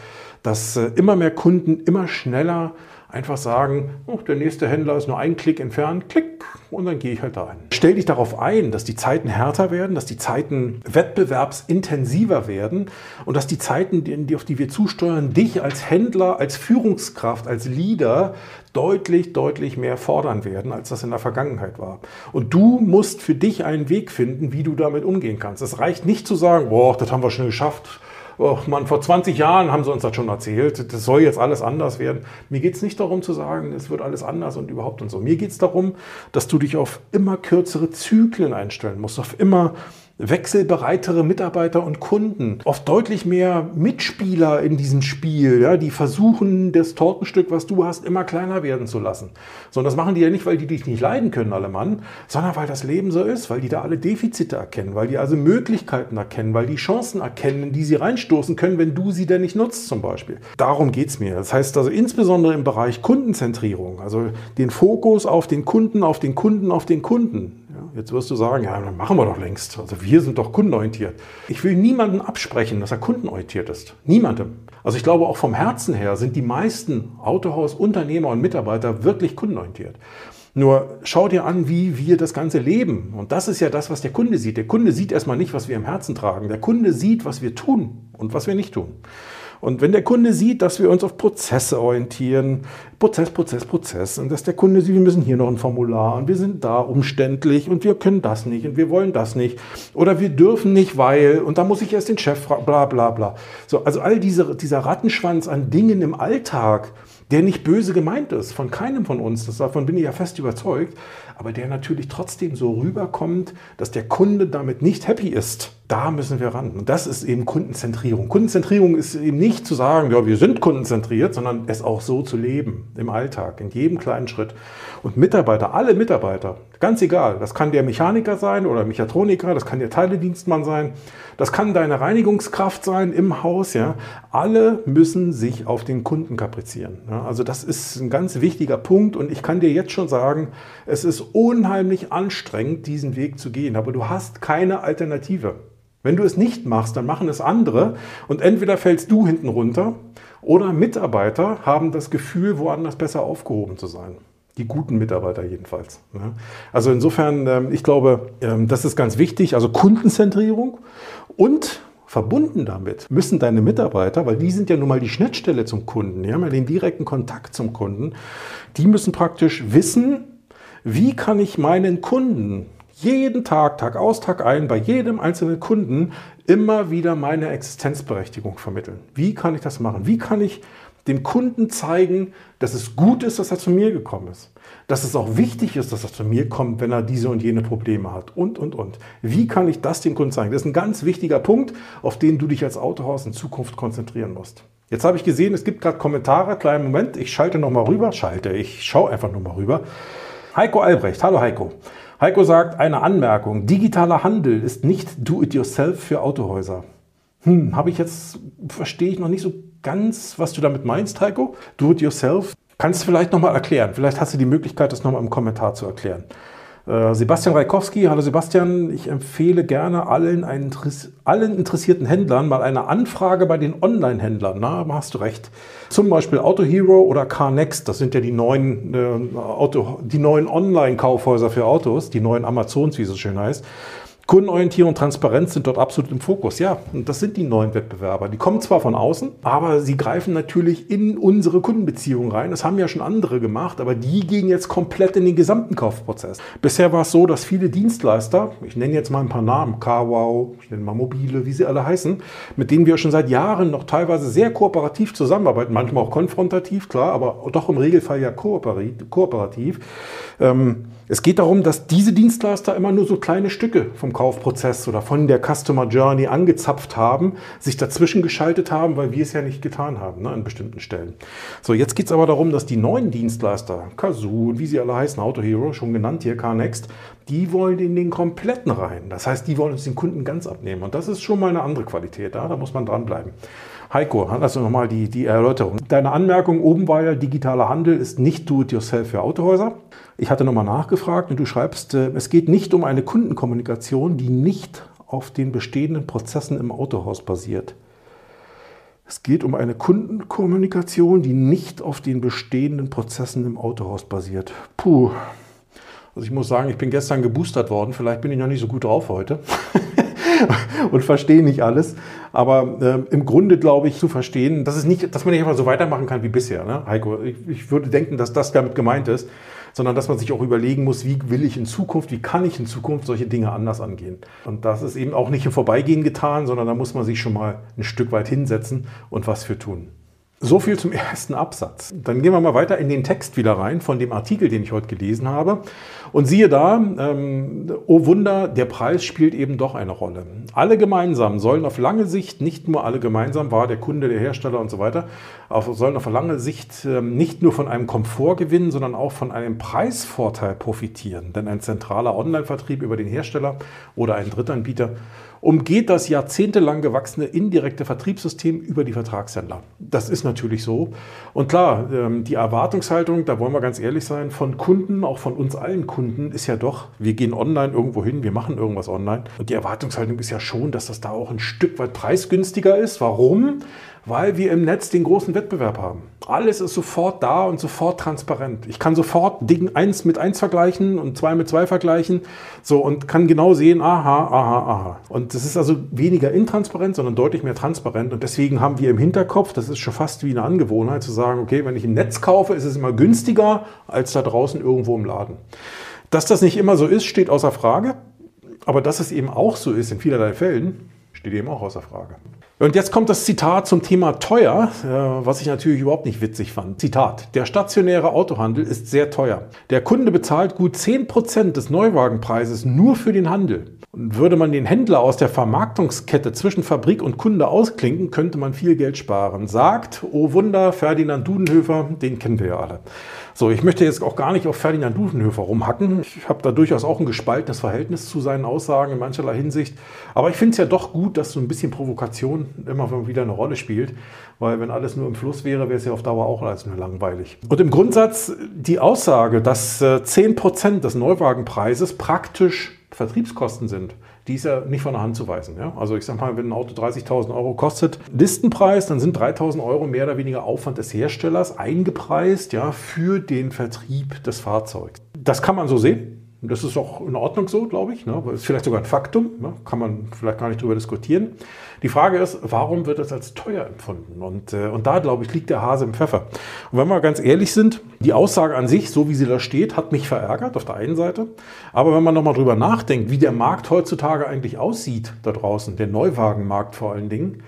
dass äh, immer mehr Kunden immer schneller einfach sagen, oh, der nächste Händler ist nur ein Klick entfernt, klick, und dann gehe ich halt dahin. Stell dich darauf ein, dass die Zeiten härter werden, dass die Zeiten wettbewerbsintensiver werden und dass die Zeiten, auf die wir zusteuern, dich als Händler, als Führungskraft, als Leader deutlich, deutlich mehr fordern werden, als das in der Vergangenheit war. Und du musst für dich einen Weg finden, wie du damit umgehen kannst. Es reicht nicht zu sagen, boah, das haben wir schon geschafft, oh Mann, vor 20 Jahren haben sie uns das schon erzählt, das soll jetzt alles anders werden. Mir geht es nicht darum zu sagen, es wird alles anders und überhaupt und so. Mir geht es darum, dass du dich auf immer kürzere Zyklen einstellen musst, auf immer wechselbereitere Mitarbeiter und Kunden, oft deutlich mehr Mitspieler in diesem Spiel, ja, die versuchen, das Tortenstück, was du hast, immer kleiner werden zu lassen. So, und das machen die ja nicht, weil die dich nicht leiden können, alle Mann, sondern weil das Leben so ist, weil die da alle Defizite erkennen, weil die also Möglichkeiten erkennen, weil die Chancen erkennen, die sie reinstoßen können, wenn du sie denn nicht nutzt, zum Beispiel. Darum geht's mir. Das heißt also insbesondere im Bereich Kundenzentrierung, also den Fokus auf den Kunden, auf den Kunden, auf den Kunden. Jetzt wirst du sagen, ja, dann machen wir doch längst. Also wir sind doch kundenorientiert. Ich will niemandem absprechen, dass er kundenorientiert ist. Niemandem. Also ich glaube auch vom Herzen her sind die meisten Autohausunternehmer und Mitarbeiter wirklich kundenorientiert. Nur schau dir an, wie wir das Ganze leben. Und das ist ja das, was der Kunde sieht. Der Kunde sieht erstmal nicht, was wir im Herzen tragen. Der Kunde sieht, was wir tun und was wir nicht tun. Und wenn der Kunde sieht, dass wir uns auf Prozesse orientieren, Prozess, Prozess, Prozess, und dass der Kunde sieht, wir müssen hier noch ein Formular und wir sind da umständlich und wir können das nicht und wir wollen das nicht oder wir dürfen nicht, weil und da muss ich erst den Chef fragen, bla bla bla. So, also all diese, dieser Rattenschwanz an Dingen im Alltag, der nicht böse gemeint ist, von keinem von uns, das, davon bin ich ja fest überzeugt, aber der natürlich trotzdem so rüberkommt, dass der Kunde damit nicht happy ist. Da müssen wir ran. Und das ist eben Kundenzentrierung. Kundenzentrierung ist eben nicht zu sagen, ja, wir sind kundenzentriert, sondern es auch so zu leben im Alltag, in jedem kleinen Schritt. Und Mitarbeiter, alle Mitarbeiter, ganz egal, das kann der Mechaniker sein oder Mechatroniker, das kann der Teiledienstmann sein, das kann deine Reinigungskraft sein im Haus, ja. Alle müssen sich auf den Kunden kaprizieren. Ja. Also das ist ein ganz wichtiger Punkt und ich kann dir jetzt schon sagen, es ist unheimlich anstrengend, diesen Weg zu gehen, aber du hast keine Alternative. Wenn du es nicht machst, dann machen es andere und entweder fällst du hinten runter oder Mitarbeiter haben das Gefühl, woanders besser aufgehoben zu sein. Die guten Mitarbeiter jedenfalls. Also insofern, ähm, ich glaube, ähm, das ist ganz wichtig. Also Kundenzentrierung und verbunden damit müssen deine Mitarbeiter, weil die sind ja nun mal die Schnittstelle zum Kunden, die haben ja den direkten Kontakt zum Kunden, die müssen praktisch wissen, wie kann ich meinen Kunden jeden Tag, Tag aus, Tag ein, bei jedem einzelnen Kunden immer wieder meine Existenzberechtigung vermitteln. Wie kann ich das machen? Wie kann ich dem Kunden zeigen, dass es gut ist, dass er zu mir gekommen ist. Dass es auch wichtig ist, dass er zu mir kommt, wenn er diese und jene Probleme hat. Und, und, und. Wie kann ich das dem Kunden zeigen? Das ist ein ganz wichtiger Punkt, auf den du dich als Autohaus in Zukunft konzentrieren musst. Jetzt habe ich gesehen, es gibt gerade Kommentare. Kleinen Moment, ich schalte nochmal rüber. Schalte, ich schaue einfach nochmal rüber. Heiko Albrecht, hallo Heiko. Heiko sagt, eine Anmerkung, digitaler Handel ist nicht Do-it-yourself für Autohäuser. Hm, habe ich jetzt, verstehe ich noch nicht so ganz, was du damit meinst, Heiko. Do-it-yourself. Kannst du vielleicht nochmal erklären? Vielleicht hast du die Möglichkeit, das nochmal im Kommentar zu erklären. Äh, Sebastian Reikowski, hallo Sebastian, ich empfehle gerne allen, allen interessierten Händlern mal eine Anfrage bei den Online-Händlern. Na, hast du recht. Zum Beispiel Autohero oder CarNext, das sind ja die neuen, äh, Auto, die neuen Online-Kaufhäuser für Autos, die neuen Amazons, wie es so schön heißt. Kundenorientierung und Transparenz sind dort absolut im Fokus. Ja, und das sind die neuen Wettbewerber. Die kommen zwar von außen, aber sie greifen natürlich in unsere Kundenbeziehungen rein. Das haben ja schon andere gemacht, aber die gehen jetzt komplett in den gesamten Kaufprozess. Bisher war es so, dass viele Dienstleister, ich nenne jetzt mal ein paar Namen, CarWow, ich nenne mal Mobile, wie sie alle heißen, mit denen wir schon seit Jahren noch teilweise sehr kooperativ zusammenarbeiten, manchmal auch konfrontativ, klar, aber doch im Regelfall ja kooperativ. Ähm, es geht darum, dass diese Dienstleister immer nur so kleine Stücke vom Kaufprozess oder von der Customer Journey angezapft haben, sich dazwischen geschaltet haben, weil wir es ja nicht getan haben ne, an bestimmten Stellen. So, jetzt geht es aber darum, dass die neuen Dienstleister, Kazoo, wie sie alle heißen, Auto Hero, schon genannt hier, CarNext, die wollen in den kompletten rein. Das heißt, die wollen uns den Kunden ganz abnehmen. Und das ist schon mal eine andere Qualität. Ja? Da muss man dranbleiben. Heiko, also nochmal die, die Erläuterung. Deine Anmerkung oben war ja, digitaler Handel ist nicht do-it-yourself für Autohäuser. Ich hatte nochmal nachgefragt und du schreibst, äh, es geht nicht um eine Kundenkommunikation, die nicht auf den bestehenden Prozessen im Autohaus basiert. Es geht um eine Kundenkommunikation, die nicht auf den bestehenden Prozessen im Autohaus basiert. Puh. Also ich muss sagen, ich bin gestern geboostert worden. Vielleicht bin ich noch nicht so gut drauf heute und verstehe nicht alles. Aber äh, im Grunde glaube ich zu verstehen, dass, es nicht, dass man nicht einfach so weitermachen kann wie bisher. Ne? Heiko, ich, ich würde denken, dass das damit gemeint ist sondern dass man sich auch überlegen muss, wie will ich in Zukunft, wie kann ich in Zukunft solche Dinge anders angehen. Und das ist eben auch nicht im Vorbeigehen getan, sondern da muss man sich schon mal ein Stück weit hinsetzen und was für tun. So viel zum ersten Absatz. Dann gehen wir mal weiter in den Text wieder rein von dem Artikel, den ich heute gelesen habe. Und siehe da, ähm, oh Wunder, der Preis spielt eben doch eine Rolle. Alle gemeinsam sollen auf lange Sicht, nicht nur alle gemeinsam, war der Kunde, der Hersteller und so weiter, auf, sollen auf lange Sicht ähm, nicht nur von einem Komfort gewinnen, sondern auch von einem Preisvorteil profitieren. Denn ein zentraler Online-Vertrieb über den Hersteller oder einen Drittanbieter umgeht das jahrzehntelang gewachsene indirekte Vertriebssystem über die Vertragshändler. Das ist natürlich so. Und klar, ähm, die Erwartungshaltung, da wollen wir ganz ehrlich sein, von Kunden, auch von uns allen Kunden, ist ja doch, wir gehen online irgendwo hin, wir machen irgendwas online. Und die Erwartungshaltung ist ja schon, dass das da auch ein Stück weit preisgünstiger ist. Warum? Weil wir im Netz den großen Wettbewerb haben. Alles ist sofort da und sofort transparent. Ich kann sofort Ding 1 mit 1 vergleichen und 2 mit 2 vergleichen so, und kann genau sehen, aha, aha, aha. Und das ist also weniger intransparent, sondern deutlich mehr transparent. Und deswegen haben wir im Hinterkopf, das ist schon fast wie eine Angewohnheit, zu sagen, okay, wenn ich im Netz kaufe, ist es immer günstiger als da draußen irgendwo im Laden. Dass das nicht immer so ist, steht außer Frage. Aber dass es eben auch so ist in vielerlei Fällen, steht eben auch außer Frage. Und jetzt kommt das Zitat zum Thema teuer, äh, was ich natürlich überhaupt nicht witzig fand. Zitat. Der stationäre Autohandel ist sehr teuer. Der Kunde bezahlt gut 10% des Neuwagenpreises nur für den Handel. Und würde man den Händler aus der Vermarktungskette zwischen Fabrik und Kunde ausklinken, könnte man viel Geld sparen. Sagt, oh Wunder, Ferdinand Dudenhöfer, den kennen wir ja alle. So, ich möchte jetzt auch gar nicht auf Ferdinand Dudenhöfer rumhacken. Ich habe da durchaus auch ein gespaltenes Verhältnis zu seinen Aussagen in mancherlei Hinsicht. Aber ich finde es ja doch gut, dass so ein bisschen Provokation immer wieder eine Rolle spielt. Weil wenn alles nur im Fluss wäre, wäre es ja auf Dauer auch alles nur langweilig. Und im Grundsatz die Aussage, dass 10% äh, des Neuwagenpreises praktisch Vertriebskosten sind die ist ja nicht von der Hand zu weisen. Ja? Also ich sage mal, wenn ein Auto 30.000 Euro kostet, Listenpreis, dann sind 3.000 Euro mehr oder weniger Aufwand des Herstellers eingepreist ja, für den Vertrieb des Fahrzeugs. Das kann man so sehen. Das ist auch in Ordnung so, glaube ich. Ne? Ist vielleicht sogar ein Faktum. Ne? Kann man vielleicht gar nicht drüber diskutieren. Die Frage ist, warum wird das als teuer empfunden? Und, äh, und da, glaube ich, liegt der Hase im Pfeffer. Und wenn wir ganz ehrlich sind, die Aussage an sich, so wie sie da steht, hat mich verärgert auf der einen Seite. Aber wenn man nochmal drüber nachdenkt, wie der Markt heutzutage eigentlich aussieht da draußen, der Neuwagenmarkt vor allen Dingen,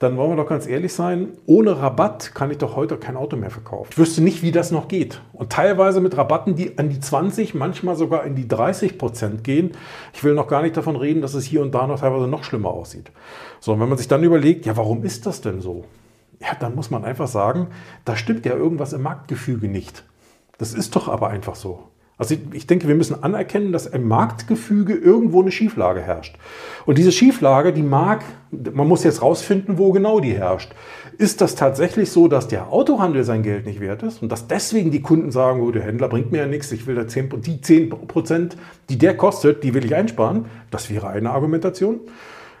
dann wollen wir doch ganz ehrlich sein, ohne Rabatt kann ich doch heute kein Auto mehr verkaufen. Ich wüsste nicht, wie das noch geht. Und teilweise mit Rabatten, die an die 20, manchmal sogar in die 30 Prozent gehen. Ich will noch gar nicht davon reden, dass es hier und da noch teilweise noch schlimmer aussieht. So, und wenn man sich dann überlegt, ja, warum ist das denn so? Ja, dann muss man einfach sagen, da stimmt ja irgendwas im Marktgefüge nicht. Das ist doch aber einfach so. Also ich denke, wir müssen anerkennen, dass im Marktgefüge irgendwo eine Schieflage herrscht. Und diese Schieflage, die mag, man muss jetzt rausfinden, wo genau die herrscht. Ist das tatsächlich so, dass der Autohandel sein Geld nicht wert ist und dass deswegen die Kunden sagen, oh, der Händler bringt mir ja nichts, ich will da 10, die 10 Prozent, die der kostet, die will ich einsparen? Das wäre eine Argumentation.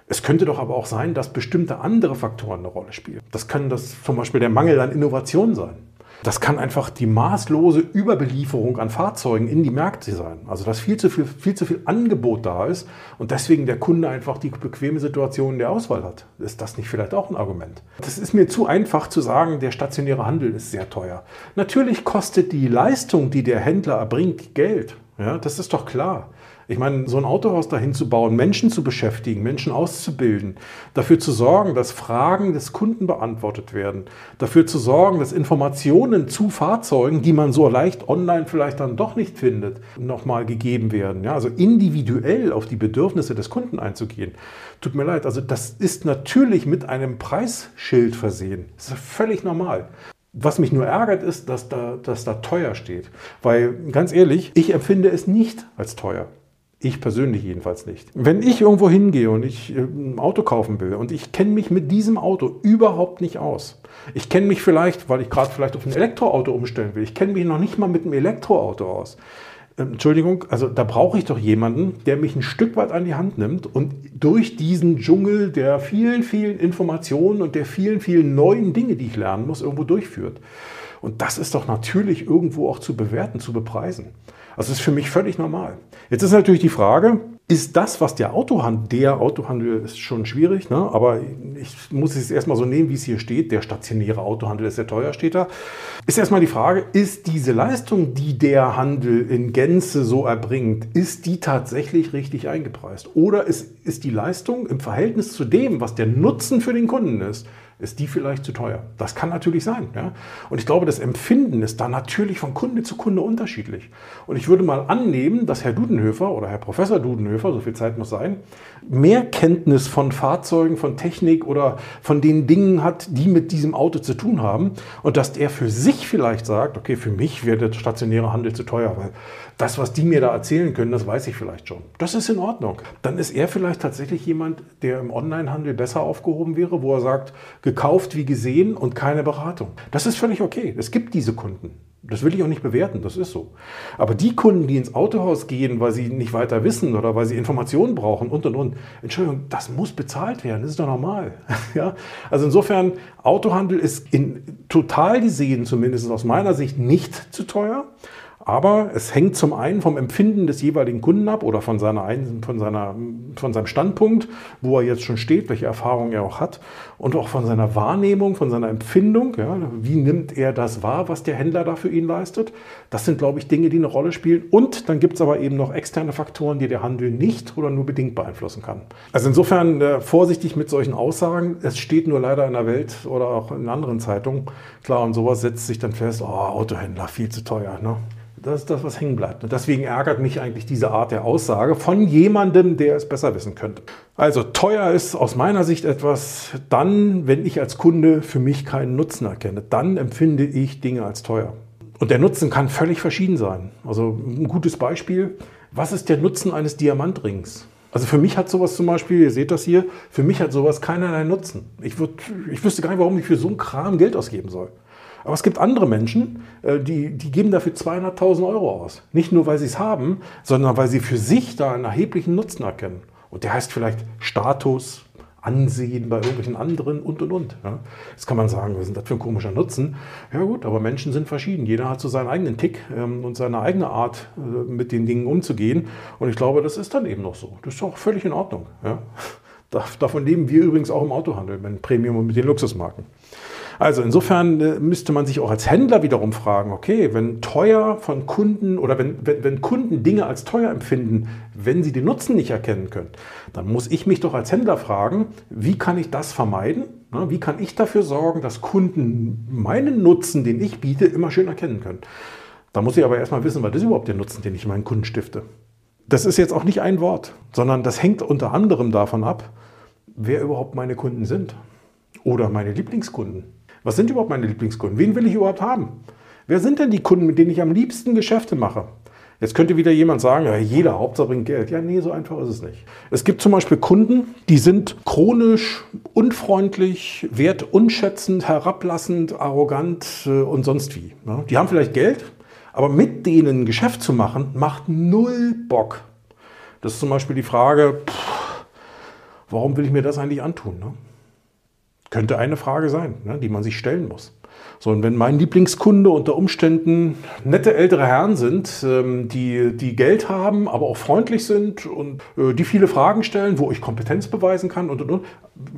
Es könnte doch aber auch sein, dass bestimmte andere Faktoren eine Rolle spielen. Das kann das zum Beispiel der Mangel an Innovation sein. Das kann einfach die maßlose Überbelieferung an Fahrzeugen in die Märkte sein. Also dass viel zu viel, viel zu viel Angebot da ist und deswegen der Kunde einfach die bequeme Situation der Auswahl hat. Ist das nicht vielleicht auch ein Argument? Das ist mir zu einfach zu sagen, der stationäre Handel ist sehr teuer. Natürlich kostet die Leistung, die der Händler erbringt, Geld. Ja, das ist doch klar. Ich meine, so ein Autohaus dahin zu bauen, Menschen zu beschäftigen, Menschen auszubilden, dafür zu sorgen, dass Fragen des Kunden beantwortet werden, dafür zu sorgen, dass Informationen zu Fahrzeugen, die man so leicht online vielleicht dann doch nicht findet, nochmal gegeben werden. Ja, also individuell auf die Bedürfnisse des Kunden einzugehen. Tut mir leid, also das ist natürlich mit einem Preisschild versehen. Das ist völlig normal. Was mich nur ärgert, ist, dass da, dass da teuer steht. Weil, ganz ehrlich, ich empfinde es nicht als teuer. Ich persönlich jedenfalls nicht. Wenn ich irgendwo hingehe und ich äh, ein Auto kaufen will und ich kenne mich mit diesem Auto überhaupt nicht aus. Ich kenne mich vielleicht, weil ich gerade vielleicht auf ein Elektroauto umstellen will, ich kenne mich noch nicht mal mit einem Elektroauto aus. Ähm, Entschuldigung, also da brauche ich doch jemanden, der mich ein Stück weit an die Hand nimmt und durch diesen Dschungel der vielen, vielen Informationen und der vielen, vielen neuen Dinge, die ich lernen muss, irgendwo durchführt. Und das ist doch natürlich irgendwo auch zu bewerten, zu bepreisen. Das ist für mich völlig normal. Jetzt ist natürlich die Frage, ist das, was der Autohandel, der Autohandel ist schon schwierig, ne? aber ich muss es erstmal so nehmen, wie es hier steht, der stationäre Autohandel ist sehr teuer, steht da. Ist erstmal die Frage, ist diese Leistung, die der Handel in Gänze so erbringt, ist die tatsächlich richtig eingepreist? Oder ist, ist die Leistung im Verhältnis zu dem, was der Nutzen für den Kunden ist, ist die vielleicht zu teuer. Das kann natürlich sein. Ja? Und ich glaube, das Empfinden ist da natürlich von Kunde zu Kunde unterschiedlich. Und ich würde mal annehmen, dass Herr Dudenhöfer oder Herr Professor Dudenhöfer, so viel Zeit muss sein, mehr Kenntnis von Fahrzeugen, von Technik oder von den Dingen hat, die mit diesem Auto zu tun haben. Und dass er für sich vielleicht sagt, okay, für mich wäre der stationäre Handel zu teuer, weil das, was die mir da erzählen können, das weiß ich vielleicht schon. Das ist in Ordnung. Dann ist er vielleicht tatsächlich jemand, der im Onlinehandel besser aufgehoben wäre, wo er sagt, gekauft wie gesehen und keine Beratung. Das ist völlig okay. Es gibt diese Kunden. Das will ich auch nicht bewerten, das ist so. Aber die Kunden, die ins Autohaus gehen, weil sie nicht weiter wissen oder weil sie Informationen brauchen und und und, Entschuldigung, das muss bezahlt werden, das ist doch normal. ja? Also insofern, Autohandel ist in, total gesehen, zumindest aus meiner Sicht, nicht zu teuer. Aber es hängt zum einen vom Empfinden des jeweiligen Kunden ab oder von, seiner, von, seiner, von seinem Standpunkt, wo er jetzt schon steht, welche Erfahrungen er auch hat und auch von seiner Wahrnehmung, von seiner Empfindung. Ja, wie nimmt er das wahr, was der Händler da für ihn leistet? Das sind, glaube ich, Dinge, die eine Rolle spielen. Und dann gibt es aber eben noch externe Faktoren, die der Handel nicht oder nur bedingt beeinflussen kann. Also insofern äh, vorsichtig mit solchen Aussagen. Es steht nur leider in der Welt oder auch in anderen Zeitungen. Klar, und sowas setzt sich dann fest, oh, Autohändler, viel zu teuer. Ne? Das ist das, was hängen bleibt. Und deswegen ärgert mich eigentlich diese Art der Aussage von jemandem, der es besser wissen könnte. Also teuer ist aus meiner Sicht etwas dann, wenn ich als Kunde für mich keinen Nutzen erkenne. Dann empfinde ich Dinge als teuer. Und der Nutzen kann völlig verschieden sein. Also ein gutes Beispiel. Was ist der Nutzen eines Diamantrings? Also für mich hat sowas zum Beispiel, ihr seht das hier, für mich hat sowas keinerlei Nutzen. Ich, würd, ich wüsste gar nicht, warum ich für so einen Kram Geld ausgeben soll. Aber es gibt andere Menschen, äh, die, die geben dafür 200.000 Euro aus. Nicht nur, weil sie es haben, sondern weil sie für sich da einen erheblichen Nutzen erkennen. Und der heißt vielleicht Status, Ansehen bei irgendwelchen anderen und und und. Jetzt kann man sagen, was ist das für ein komischer Nutzen? Ja gut, aber Menschen sind verschieden. Jeder hat so seinen eigenen Tick ähm, und seine eigene Art, äh, mit den Dingen umzugehen. Und ich glaube, das ist dann eben noch so. Das ist auch völlig in Ordnung. Davon leben wir übrigens auch im Autohandel, mit Premium und mit den Luxusmarken. Also insofern äh, müsste man sich auch als Händler wiederum fragen, okay, wenn teuer von Kunden oder wenn, wenn, wenn Kunden Dinge als teuer empfinden, wenn sie den Nutzen nicht erkennen können, dann muss ich mich doch als Händler fragen, wie kann ich das vermeiden? Wie kann ich dafür sorgen, dass Kunden meinen Nutzen, den ich biete, immer schön erkennen können? Da muss ich aber erstmal wissen, was ist überhaupt der Nutzen, den ich meinen Kunden stifte. Das ist jetzt auch nicht ein Wort, sondern das hängt unter anderem davon ab, wer überhaupt meine Kunden sind oder meine Lieblingskunden. Was sind überhaupt meine Lieblingskunden? Wen will ich überhaupt haben? Wer sind denn die Kunden, mit denen ich am liebsten Geschäfte mache? Jetzt könnte wieder jemand sagen, ja, jeder Hauptsache bringt Geld. Ja, nee, so einfach ist es nicht. Es gibt zum Beispiel Kunden, die sind chronisch unfreundlich, wertunschätzend, herablassend, arrogant äh, und sonst wie. Die haben vielleicht Geld, aber mit denen Geschäft zu machen, macht null Bock. Das ist zum Beispiel die Frage, pff, warum will ich mir das eigentlich antun? Ne? Könnte eine Frage sein, ne, die man sich stellen muss. So, und wenn mein Lieblingskunde unter Umständen nette ältere Herren sind, ähm, die, die Geld haben, aber auch freundlich sind und äh, die viele Fragen stellen, wo ich Kompetenz beweisen kann und und und,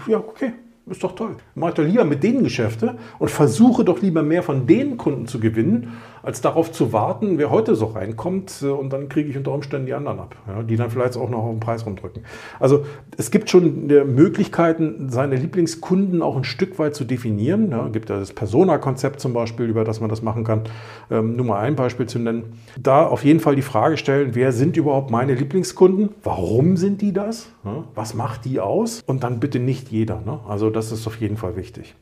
ja, okay, ist doch toll. Mach doch lieber mit denen Geschäfte und versuche doch lieber mehr von den Kunden zu gewinnen, als darauf zu warten, wer heute so reinkommt äh, und dann kriege ich unter Umständen die anderen ab, ja, die dann vielleicht auch noch auf den Preis rumdrücken. Also es gibt schon äh, Möglichkeiten, seine Lieblingskunden auch ein Stück weit zu definieren. Ja, gibt ja das Persona-Konzept zum Beispiel, über das man das machen kann. Ähm, nur mal ein Beispiel zu nennen. Da auf jeden Fall die Frage stellen, wer sind überhaupt meine Lieblingskunden? Warum sind die das? Ja, was macht die aus? Und dann bitte nicht jeder. Ne? Also das ist auf jeden Fall wichtig.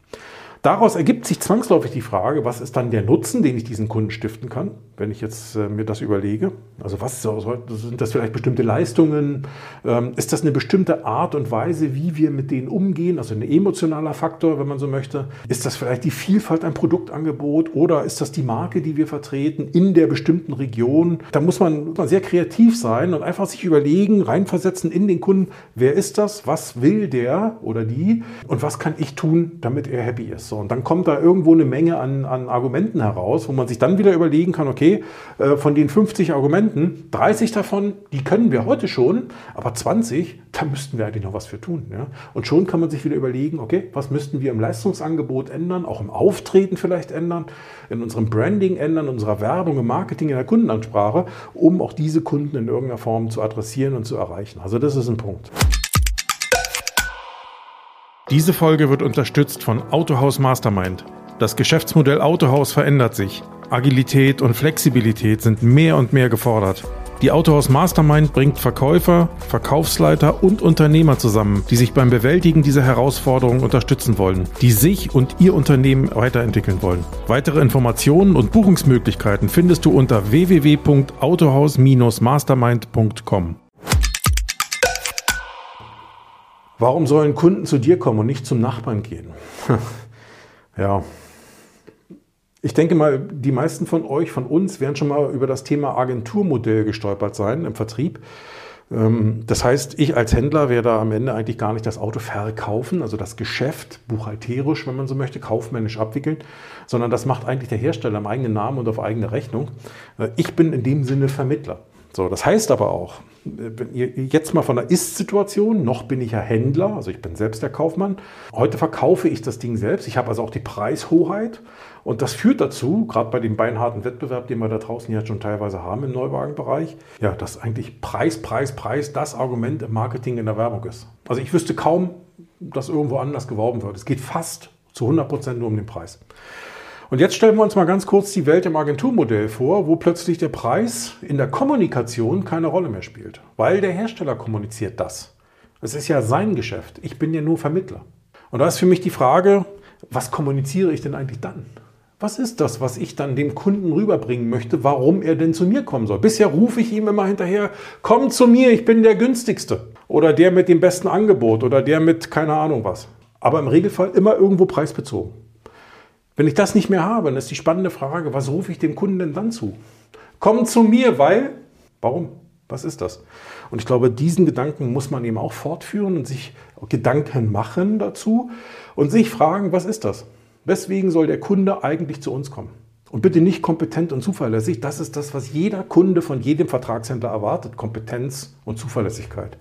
Daraus ergibt sich zwangsläufig die Frage, was ist dann der Nutzen, den ich diesen Kunden stiften kann, wenn ich jetzt äh, mir das überlege. Also was sind das vielleicht bestimmte Leistungen? Ähm, ist das eine bestimmte Art und Weise, wie wir mit denen umgehen? Also ein emotionaler Faktor, wenn man so möchte. Ist das vielleicht die Vielfalt ein Produktangebot oder ist das die Marke, die wir vertreten in der bestimmten Region? Da muss man, muss man sehr kreativ sein und einfach sich überlegen, reinversetzen in den Kunden, wer ist das, was will der oder die und was kann ich tun, damit er happy ist. So, und dann kommt da irgendwo eine Menge an, an Argumenten heraus, wo man sich dann wieder überlegen kann, okay, äh, von den 50 Argumenten, 30 davon, die können wir heute schon, aber 20, da müssten wir eigentlich noch was für tun. Ja? Und schon kann man sich wieder überlegen, okay, was müssten wir im Leistungsangebot ändern, auch im Auftreten vielleicht ändern, in unserem Branding ändern, in unserer Werbung, im Marketing, in der Kundenansprache, um auch diese Kunden in irgendeiner Form zu adressieren und zu erreichen. Also das ist ein Punkt. Diese Folge wird unterstützt von Autohaus Mastermind. Das Geschäftsmodell Autohaus verändert sich. Agilität und Flexibilität sind mehr und mehr gefordert. Die Autohaus Mastermind bringt Verkäufer, Verkaufsleiter und Unternehmer zusammen, die sich beim Bewältigen dieser Herausforderungen unterstützen wollen, die sich und ihr Unternehmen weiterentwickeln wollen. Weitere Informationen und Buchungsmöglichkeiten findest du unter www.autohaus-mastermind.com. Warum sollen Kunden zu dir kommen und nicht zum Nachbarn gehen? ja. Ich denke mal, die meisten von euch, von uns, werden schon mal über das Thema Agenturmodell gestolpert sein im Vertrieb. Ähm, das heißt, ich als Händler werde am Ende eigentlich gar nicht das Auto verkaufen, also das Geschäft buchhalterisch, wenn man so möchte, kaufmännisch abwickeln, sondern das macht eigentlich der Hersteller im eigenen Namen und auf eigene Rechnung. Äh, ich bin in dem Sinne Vermittler. So, das heißt aber auch, wenn ihr jetzt mal von der Ist-Situation, noch bin ich ja Händler, also ich bin selbst der Kaufmann. Heute verkaufe ich das Ding selbst. Ich habe also auch die Preishoheit. Und das führt dazu, gerade bei dem beinharten Wettbewerb, den wir da draußen jetzt schon teilweise haben im Neuwagenbereich, ja, dass eigentlich Preis, Preis, Preis das Argument im Marketing in der Werbung ist. Also ich wüsste kaum, dass irgendwo anders geworben wird. Es geht fast zu 100 Prozent nur um den Preis. Und jetzt stellen wir uns mal ganz kurz die Welt im Agenturmodell vor, wo plötzlich der Preis in der Kommunikation keine Rolle mehr spielt, weil der Hersteller kommuniziert das. Es ist ja sein Geschäft. Ich bin ja nur Vermittler. Und da ist für mich die Frage, was kommuniziere ich denn eigentlich dann? Was ist das, was ich dann dem Kunden rüberbringen möchte, warum er denn zu mir kommen soll? Bisher rufe ich ihm immer hinterher, komm zu mir, ich bin der günstigste. Oder der mit dem besten Angebot oder der mit keine Ahnung was. Aber im Regelfall immer irgendwo preisbezogen. Wenn ich das nicht mehr habe, dann ist die spannende Frage, was rufe ich dem Kunden denn dann zu? Komm zu mir, weil, warum? Was ist das? Und ich glaube, diesen Gedanken muss man eben auch fortführen und sich Gedanken machen dazu und sich fragen, was ist das? Weswegen soll der Kunde eigentlich zu uns kommen? Und bitte nicht kompetent und zuverlässig. Das ist das, was jeder Kunde von jedem Vertragshändler erwartet. Kompetenz und Zuverlässigkeit.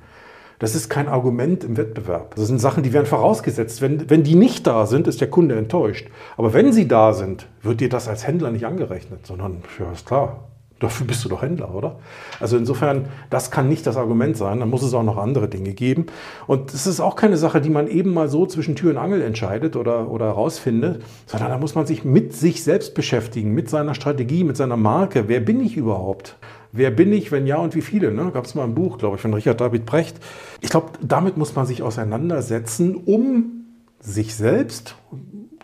Das ist kein Argument im Wettbewerb. Das sind Sachen, die werden vorausgesetzt. Wenn, wenn die nicht da sind, ist der Kunde enttäuscht. Aber wenn sie da sind, wird dir das als Händler nicht angerechnet, sondern, ja, ist klar, Dafür bist du doch Händler, oder? Also insofern, das kann nicht das Argument sein. Dann muss es auch noch andere Dinge geben. Und es ist auch keine Sache, die man eben mal so zwischen Tür und Angel entscheidet oder, oder rausfindet, sondern da muss man sich mit sich selbst beschäftigen, mit seiner Strategie, mit seiner Marke. Wer bin ich überhaupt? Wer bin ich, wenn ja und wie viele? Ne? Gab es mal ein Buch, glaube ich, von Richard David Brecht. Ich glaube, damit muss man sich auseinandersetzen, um sich selbst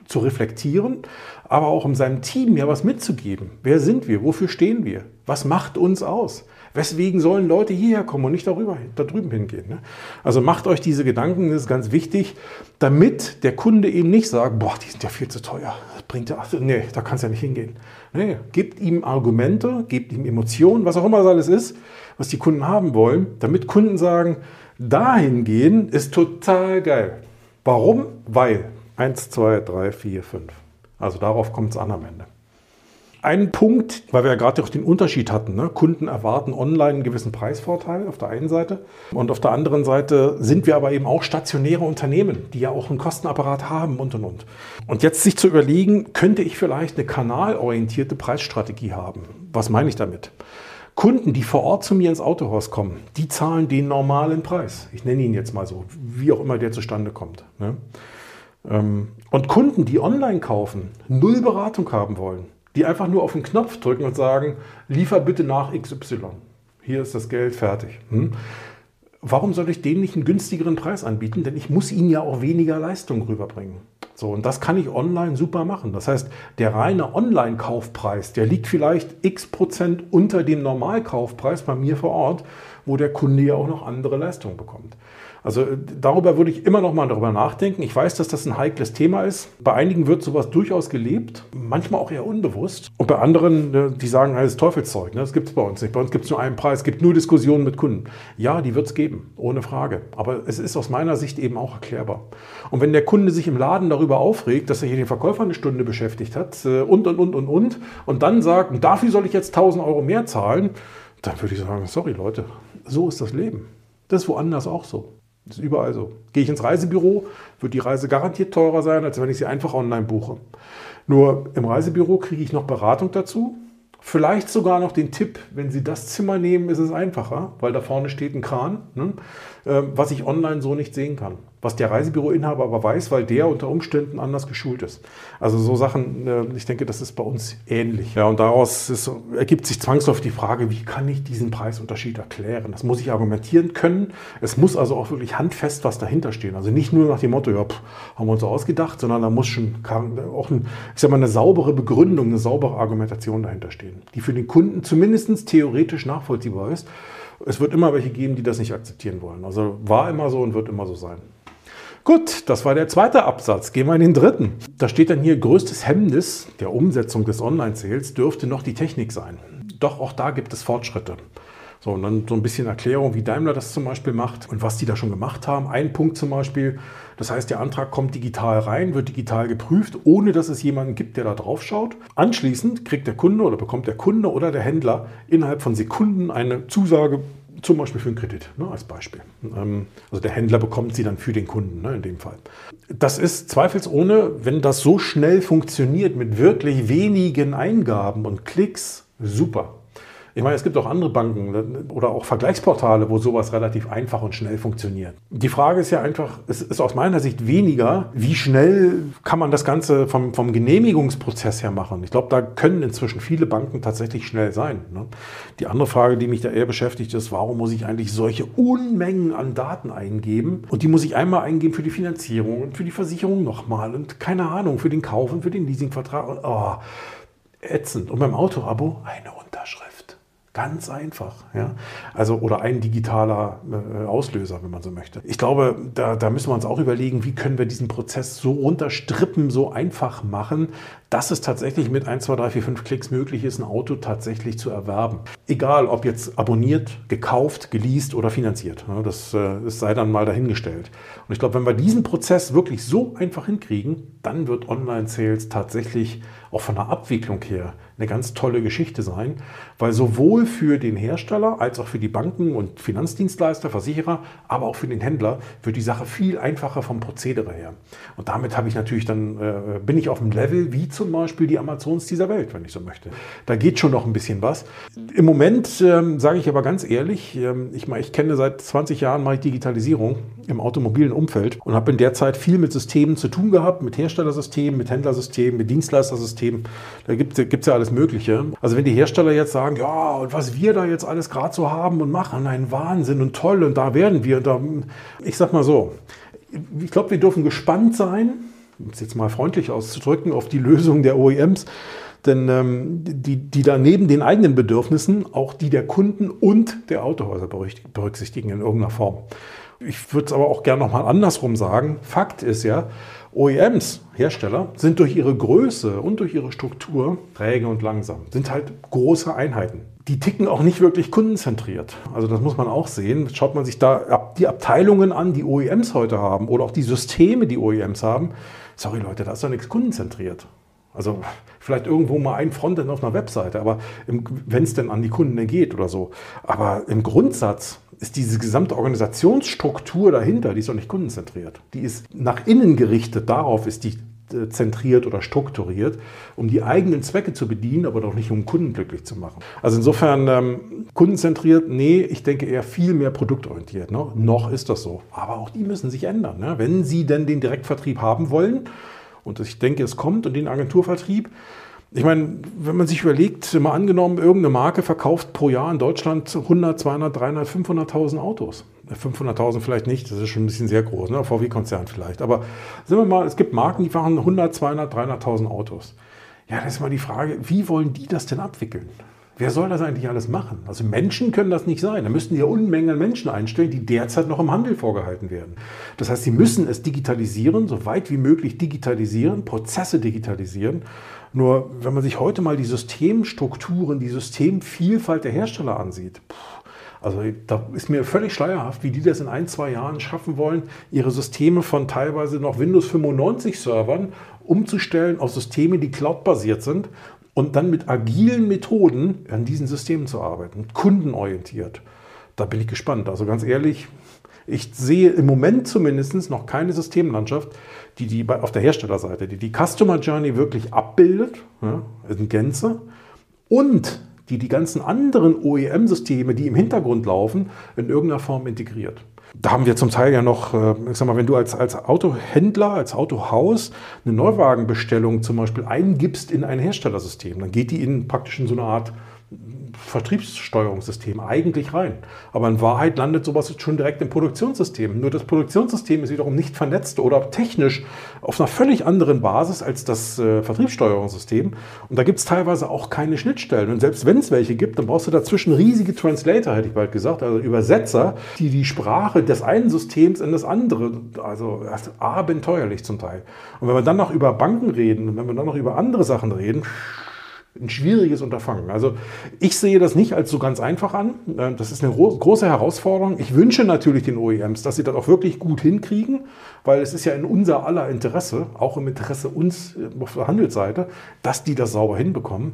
zu reflektieren, aber auch um seinem Team ja was mitzugeben. Wer sind wir? Wofür stehen wir? Was macht uns aus? Weswegen sollen Leute hierher kommen und nicht darüber, da drüben hingehen? Ne? Also macht euch diese Gedanken, das ist ganz wichtig, damit der Kunde eben nicht sagt, boah, die sind ja viel zu teuer, das bringt ja, nee, da kannst ja nicht hingehen. Nee, gebt ihm Argumente, gebt ihm Emotionen, was auch immer das alles ist, was die Kunden haben wollen, damit Kunden sagen, dahin gehen ist total geil. Warum? Weil 1, 2, 3, 4, 5. Also darauf kommt es an am Ende. Ein Punkt, weil wir ja gerade auch den Unterschied hatten. Ne? Kunden erwarten online einen gewissen Preisvorteil auf der einen Seite und auf der anderen Seite sind wir aber eben auch stationäre Unternehmen, die ja auch einen Kostenapparat haben und und und. Und jetzt sich zu überlegen, könnte ich vielleicht eine kanalorientierte Preisstrategie haben? Was meine ich damit? Kunden, die vor Ort zu mir ins Autohaus kommen, die zahlen den normalen Preis. Ich nenne ihn jetzt mal so, wie auch immer der zustande kommt. Ne? Ähm, und Kunden, die online kaufen, null Beratung haben wollen, die einfach nur auf den Knopf drücken und sagen, liefer bitte nach XY. Hier ist das Geld fertig. Hm? Warum soll ich denen nicht einen günstigeren Preis anbieten? Denn ich muss ihnen ja auch weniger Leistung rüberbringen. So, und das kann ich online super machen. Das heißt, der reine Online-Kaufpreis, der liegt vielleicht x Prozent unter dem Normalkaufpreis bei mir vor Ort, wo der Kunde ja auch noch andere Leistungen bekommt. Also äh, darüber würde ich immer noch mal darüber nachdenken. Ich weiß, dass das ein heikles Thema ist. Bei einigen wird sowas durchaus gelebt, manchmal auch eher unbewusst. Und bei anderen, äh, die sagen, das ist Teufelszeug. Ne? Das gibt es bei uns nicht. Bei uns gibt es nur einen Preis. Es gibt nur Diskussionen mit Kunden. Ja, die wird es geben, ohne Frage. Aber es ist aus meiner Sicht eben auch erklärbar. Und wenn der Kunde sich im Laden darüber aufregt, dass er hier den Verkäufer eine Stunde beschäftigt hat äh, und, und, und, und, und, und dann sagt, dafür soll ich jetzt 1000 Euro mehr zahlen, dann würde ich sagen, sorry Leute, so ist das Leben. Das ist woanders auch so. Das ist überall so. Gehe ich ins Reisebüro, wird die Reise garantiert teurer sein, als wenn ich sie einfach online buche. Nur im Reisebüro kriege ich noch Beratung dazu. Vielleicht sogar noch den Tipp, wenn Sie das Zimmer nehmen, ist es einfacher, weil da vorne steht ein Kran, ne, äh, was ich online so nicht sehen kann was der Reisebüroinhaber aber weiß, weil der unter Umständen anders geschult ist. Also so Sachen, äh, ich denke, das ist bei uns ähnlich. Ja, und daraus ist, ergibt sich zwangsläufig die Frage, wie kann ich diesen Preisunterschied erklären? Das muss ich argumentieren können. Es muss also auch wirklich handfest was dahinter stehen. Also nicht nur nach dem Motto, ja, pff, haben wir uns so ausgedacht, sondern da muss schon auch ein, ich sag mal, eine saubere Begründung, eine saubere Argumentation dahinter stehen, die für den Kunden zumindest theoretisch nachvollziehbar ist. Es wird immer welche geben, die das nicht akzeptieren wollen. Also war immer so und wird immer so sein. Gut, das war der zweite Absatz. Gehen wir in den dritten. Da steht dann hier, größtes Hemmnis der Umsetzung des Online-Sales dürfte noch die Technik sein. Doch auch da gibt es Fortschritte. So, und dann so ein bisschen Erklärung, wie Daimler das zum Beispiel macht und was die da schon gemacht haben. Ein Punkt zum Beispiel, das heißt, der Antrag kommt digital rein, wird digital geprüft, ohne dass es jemanden gibt, der da drauf schaut. Anschließend kriegt der Kunde oder bekommt der Kunde oder der Händler innerhalb von Sekunden eine Zusage zum Beispiel für einen Kredit, ne, als Beispiel. Ähm, also der Händler bekommt sie dann für den Kunden, ne, in dem Fall. Das ist zweifelsohne, wenn das so schnell funktioniert mit wirklich wenigen Eingaben und Klicks, super. Ich meine, es gibt auch andere Banken ne, oder auch Vergleichsportale, wo sowas relativ einfach und schnell funktioniert. Die Frage ist ja einfach, es ist aus meiner Sicht weniger, wie schnell kann man das Ganze vom, vom Genehmigungsprozess her machen. Ich glaube, da können inzwischen viele Banken tatsächlich schnell sein. Ne? Die andere Frage, die mich da eher beschäftigt, ist, warum muss ich eigentlich solche Unmengen an Daten eingeben? Und die muss ich einmal eingeben für die Finanzierung und für die Versicherung nochmal und keine Ahnung, für den Kauf und für den Leasingvertrag. Oh, ätzend. Und beim Autoabo eine Unterschrift. Ganz einfach. Ja? Also, oder ein digitaler äh, Auslöser, wenn man so möchte. Ich glaube, da, da müssen wir uns auch überlegen, wie können wir diesen Prozess so runterstrippen, so einfach machen, dass es tatsächlich mit 1, 2, 3, 4, 5 Klicks möglich ist, ein Auto tatsächlich zu erwerben. Egal, ob jetzt abonniert, gekauft, geleast oder finanziert. Ja, das, äh, das sei dann mal dahingestellt. Und ich glaube, wenn wir diesen Prozess wirklich so einfach hinkriegen, dann wird Online-Sales tatsächlich auch von der Abwicklung her eine ganz tolle Geschichte sein, weil sowohl für den Hersteller als auch für die Banken und Finanzdienstleister, Versicherer, aber auch für den Händler wird die Sache viel einfacher vom Prozedere her. Und damit habe ich natürlich dann, äh, bin ich auf dem Level wie zum Beispiel die Amazons dieser Welt, wenn ich so möchte. Da geht schon noch ein bisschen was. Im Moment ähm, sage ich aber ganz ehrlich, ähm, ich, ich kenne seit 20 Jahren mache ich Digitalisierung im automobilen Umfeld und habe in der Zeit viel mit Systemen zu tun gehabt, mit Herstellersystemen, mit Händlersystemen, mit Dienstleistersystemen. Da gibt es ja alles Mögliche. Also wenn die Hersteller jetzt sagen, ja, und was wir da jetzt alles gerade so haben und machen, ein Wahnsinn und toll und da werden wir. Da, ich sag mal so, ich glaube, wir dürfen gespannt sein, um es jetzt mal freundlich auszudrücken, auf die Lösung der OEMs. Denn ähm, die, die da neben den eigenen Bedürfnissen auch die der Kunden und der Autohäuser berücksichtigen in irgendeiner Form. Ich würde es aber auch gerne nochmal andersrum sagen. Fakt ist ja, OEMs, Hersteller, sind durch ihre Größe und durch ihre Struktur träge und langsam, sind halt große Einheiten. Die ticken auch nicht wirklich kundenzentriert. Also das muss man auch sehen. Schaut man sich da die Abteilungen an, die OEMs heute haben oder auch die Systeme, die OEMs haben. Sorry Leute, da ist doch nichts kundenzentriert. Also vielleicht irgendwo mal ein Frontend auf einer Webseite, aber wenn es denn an die Kunden geht oder so. Aber im Grundsatz ist diese gesamte Organisationsstruktur dahinter, die ist doch nicht kundenzentriert. Die ist nach innen gerichtet, darauf ist die äh, zentriert oder strukturiert, um die eigenen Zwecke zu bedienen, aber doch nicht um Kunden glücklich zu machen. Also insofern ähm, kundenzentriert, nee, ich denke eher viel mehr produktorientiert. Ne? Noch ist das so. Aber auch die müssen sich ändern. Ne? Wenn sie denn den Direktvertrieb haben wollen, und ich denke, es kommt, und den Agenturvertrieb, ich meine, wenn man sich überlegt, mal angenommen, irgendeine Marke verkauft pro Jahr in Deutschland 100, 200, 300, 500.000 Autos. 500.000 vielleicht nicht, das ist schon ein bisschen sehr groß, ne? VW-Konzern vielleicht. Aber sind wir mal, es gibt Marken, die fahren 100, 200, 300.000 Autos. Ja, das ist mal die Frage, wie wollen die das denn abwickeln? Wer soll das eigentlich alles machen? Also Menschen können das nicht sein. Da müssten ja Unmengen Menschen einstellen, die derzeit noch im Handel vorgehalten werden. Das heißt, sie müssen es digitalisieren, so weit wie möglich digitalisieren, Prozesse digitalisieren. Nur wenn man sich heute mal die Systemstrukturen, die Systemvielfalt der Hersteller ansieht, also da ist mir völlig schleierhaft, wie die das in ein, zwei Jahren schaffen wollen, ihre Systeme von teilweise noch Windows 95 Servern umzustellen auf Systeme, die cloudbasiert sind und dann mit agilen Methoden an diesen Systemen zu arbeiten, kundenorientiert. Da bin ich gespannt. Also ganz ehrlich, ich sehe im Moment zumindest noch keine Systemlandschaft, die, die auf der Herstellerseite, die die Customer Journey wirklich abbildet, ja, in Gänze, und die die ganzen anderen OEM-Systeme, die im Hintergrund laufen, in irgendeiner Form integriert. Da haben wir zum Teil ja noch, äh, ich sag mal, wenn du als, als Autohändler, als Autohaus eine Neuwagenbestellung zum Beispiel eingibst in ein Herstellersystem, dann geht die in praktisch in so eine Art Vertriebssteuerungssystem eigentlich rein. Aber in Wahrheit landet sowas schon direkt im Produktionssystem. Nur das Produktionssystem ist wiederum nicht vernetzt oder technisch auf einer völlig anderen Basis als das äh, Vertriebssteuerungssystem. Und da gibt es teilweise auch keine Schnittstellen. Und selbst wenn es welche gibt, dann brauchst du dazwischen riesige Translator, hätte ich bald gesagt, also Übersetzer, die die Sprache des einen Systems in das andere, also abenteuerlich zum Teil. Und wenn wir dann noch über Banken reden wenn wir dann noch über andere Sachen reden, ein schwieriges Unterfangen. Also ich sehe das nicht als so ganz einfach an. Äh, das ist eine große Herausforderung. Ich wünsche natürlich den OEMs, dass sie das auch wirklich gut hinkriegen, weil es ist ja in unser aller Interesse, auch im Interesse uns äh, auf der Handelsseite, dass die das sauber hinbekommen.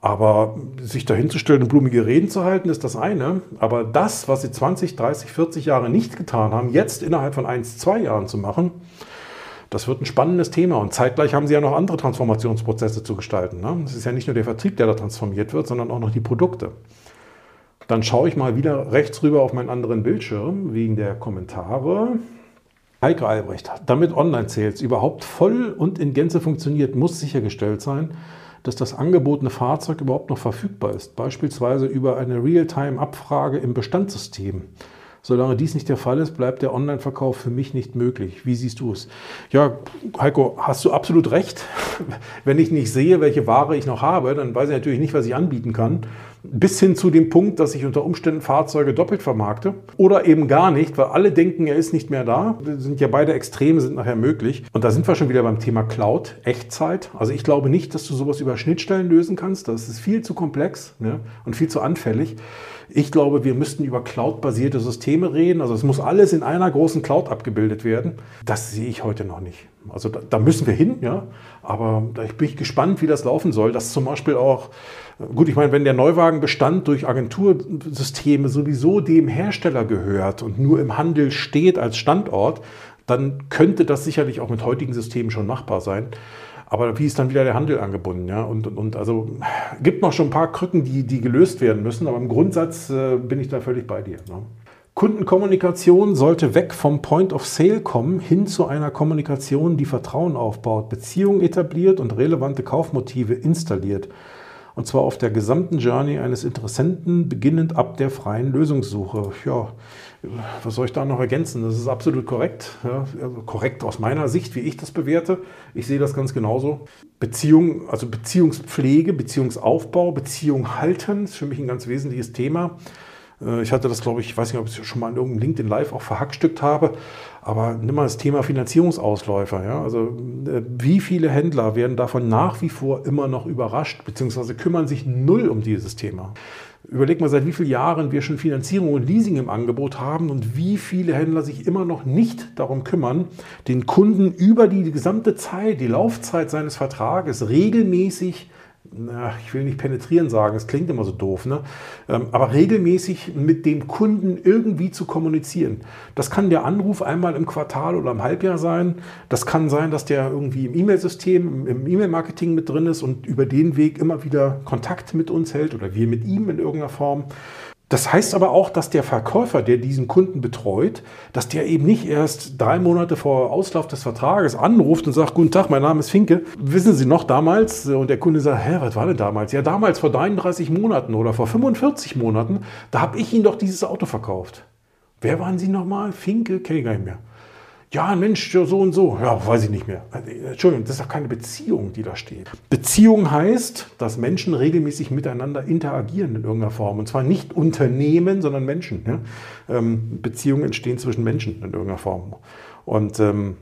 Aber sich dahinzustellen und blumige Reden zu halten, ist das eine. Aber das, was sie 20, 30, 40 Jahre nicht getan haben, jetzt innerhalb von 1, 2 Jahren zu machen, das wird ein spannendes Thema und zeitgleich haben Sie ja noch andere Transformationsprozesse zu gestalten. Ne? Es ist ja nicht nur der Vertrieb, der da transformiert wird, sondern auch noch die Produkte. Dann schaue ich mal wieder rechts rüber auf meinen anderen Bildschirm wegen der Kommentare. Heike Albrecht, damit Online-Sales überhaupt voll und in Gänze funktioniert, muss sichergestellt sein, dass das angebotene Fahrzeug überhaupt noch verfügbar ist, beispielsweise über eine Realtime-Abfrage im Bestandssystem. Solange dies nicht der Fall ist, bleibt der Online-Verkauf für mich nicht möglich. Wie siehst du es? Ja, Heiko, hast du absolut recht. Wenn ich nicht sehe, welche Ware ich noch habe, dann weiß ich natürlich nicht, was ich anbieten kann. Bis hin zu dem Punkt, dass ich unter Umständen Fahrzeuge doppelt vermarkte oder eben gar nicht, weil alle denken, er ist nicht mehr da. Das sind ja beide Extreme, sind nachher möglich. Und da sind wir schon wieder beim Thema Cloud, Echtzeit. Also ich glaube nicht, dass du sowas über Schnittstellen lösen kannst. Das ist viel zu komplex ne? und viel zu anfällig. Ich glaube, wir müssten über cloud-basierte Systeme reden. Also es muss alles in einer großen Cloud abgebildet werden. Das sehe ich heute noch nicht. Also da, da müssen wir hin, ja. Aber da bin ich gespannt, wie das laufen soll. Dass zum Beispiel auch, gut, ich meine, wenn der Neuwagenbestand durch Agentursysteme sowieso dem Hersteller gehört und nur im Handel steht als Standort, dann könnte das sicherlich auch mit heutigen Systemen schon machbar sein. Aber wie ist dann wieder der Handel angebunden? Ja? Und, und, und also gibt noch schon ein paar Krücken, die, die gelöst werden müssen, aber im Grundsatz äh, bin ich da völlig bei dir. Ne? Kundenkommunikation sollte weg vom Point of Sale kommen, hin zu einer Kommunikation, die Vertrauen aufbaut, Beziehungen etabliert und relevante Kaufmotive installiert. Und zwar auf der gesamten Journey eines Interessenten, beginnend ab der freien Lösungssuche. Ja, was soll ich da noch ergänzen? Das ist absolut korrekt. Ja, also korrekt aus meiner Sicht, wie ich das bewerte. Ich sehe das ganz genauso. Beziehung, also Beziehungspflege, Beziehungsaufbau, Beziehung halten ist für mich ein ganz wesentliches Thema. Äh, ich hatte das, glaube ich, ich weiß nicht, ob ich es schon mal in irgendeinem LinkedIn Live auch verhackstückt habe, aber nimm mal das Thema Finanzierungsausläufer. Ja? Also äh, wie viele Händler werden davon nach wie vor immer noch überrascht, beziehungsweise kümmern sich null um dieses Thema? Überleg mal, seit wie vielen Jahren wir schon Finanzierung und Leasing im Angebot haben und wie viele Händler sich immer noch nicht darum kümmern, den Kunden über die gesamte Zeit, die Laufzeit seines Vertrages regelmäßig ich will nicht penetrieren sagen, es klingt immer so doof, ne? Ähm, aber regelmäßig mit dem Kunden irgendwie zu kommunizieren. Das kann der Anruf einmal im Quartal oder im Halbjahr sein. Das kann sein, dass der irgendwie im E-Mail-System, im E-Mail-Marketing mit drin ist und über den Weg immer wieder Kontakt mit uns hält oder wir mit ihm in irgendeiner Form. Das heißt aber auch, dass der Verkäufer, der diesen Kunden betreut, dass der eben nicht erst drei Monate vor Auslauf des Vertrages anruft und sagt, guten Tag, mein Name ist Finke. Wissen Sie noch damals? Und der Kunde sagt, hä, was war denn damals? Ja, damals vor 33 Monaten oder vor 45 Monaten, da habe ich Ihnen doch dieses Auto verkauft. Wer waren Sie nochmal? Finke? Kenne ich gar nicht mehr. Ja, Mensch, so und so. Ja, weiß ich nicht mehr. Entschuldigung, das ist doch keine Beziehung, die da steht. Beziehung heißt, dass Menschen regelmäßig miteinander interagieren in irgendeiner Form. Und zwar nicht Unternehmen, sondern Menschen. Ja? Ähm, Beziehungen entstehen zwischen Menschen in irgendeiner Form. Und ähm,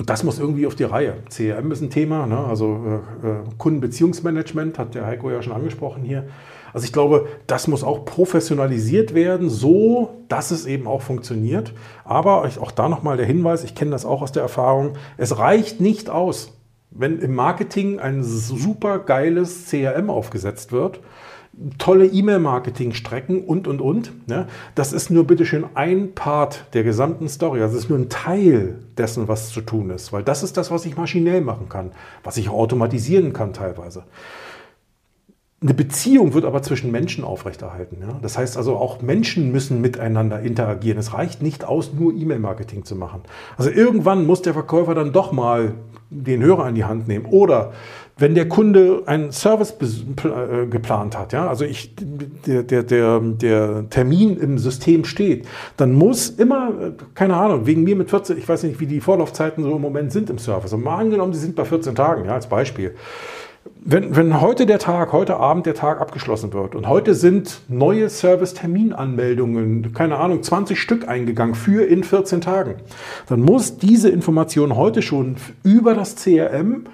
und das muss irgendwie auf die Reihe. CRM ist ein Thema, ne? also äh, äh, Kundenbeziehungsmanagement hat der Heiko ja schon angesprochen hier. Also ich glaube, das muss auch professionalisiert werden, so dass es eben auch funktioniert. Aber auch da nochmal der Hinweis, ich kenne das auch aus der Erfahrung, es reicht nicht aus, wenn im Marketing ein super geiles CRM aufgesetzt wird tolle E-Mail-Marketing-Strecken und, und, und. Ja, das ist nur bitteschön ein Part der gesamten Story. Also es ist nur ein Teil dessen, was zu tun ist. Weil das ist das, was ich maschinell machen kann, was ich automatisieren kann teilweise. Eine Beziehung wird aber zwischen Menschen aufrechterhalten. Ja? Das heißt also, auch Menschen müssen miteinander interagieren. Es reicht nicht aus, nur E-Mail-Marketing zu machen. Also irgendwann muss der Verkäufer dann doch mal den Hörer in die Hand nehmen. Oder wenn der Kunde einen Service äh, geplant hat, ja, also ich, der, der, der, der Termin im System steht, dann muss immer, äh, keine Ahnung, wegen mir mit 14, ich weiß nicht, wie die Vorlaufzeiten so im Moment sind im Service. Und mal angenommen, die sind bei 14 Tagen, ja, als Beispiel wenn, wenn heute der Tag, heute Abend der Tag abgeschlossen wird und heute sind neue Service-Terminanmeldungen, keine Ahnung, 20 Stück eingegangen für in 14 Tagen, dann muss diese Information heute schon über das CRM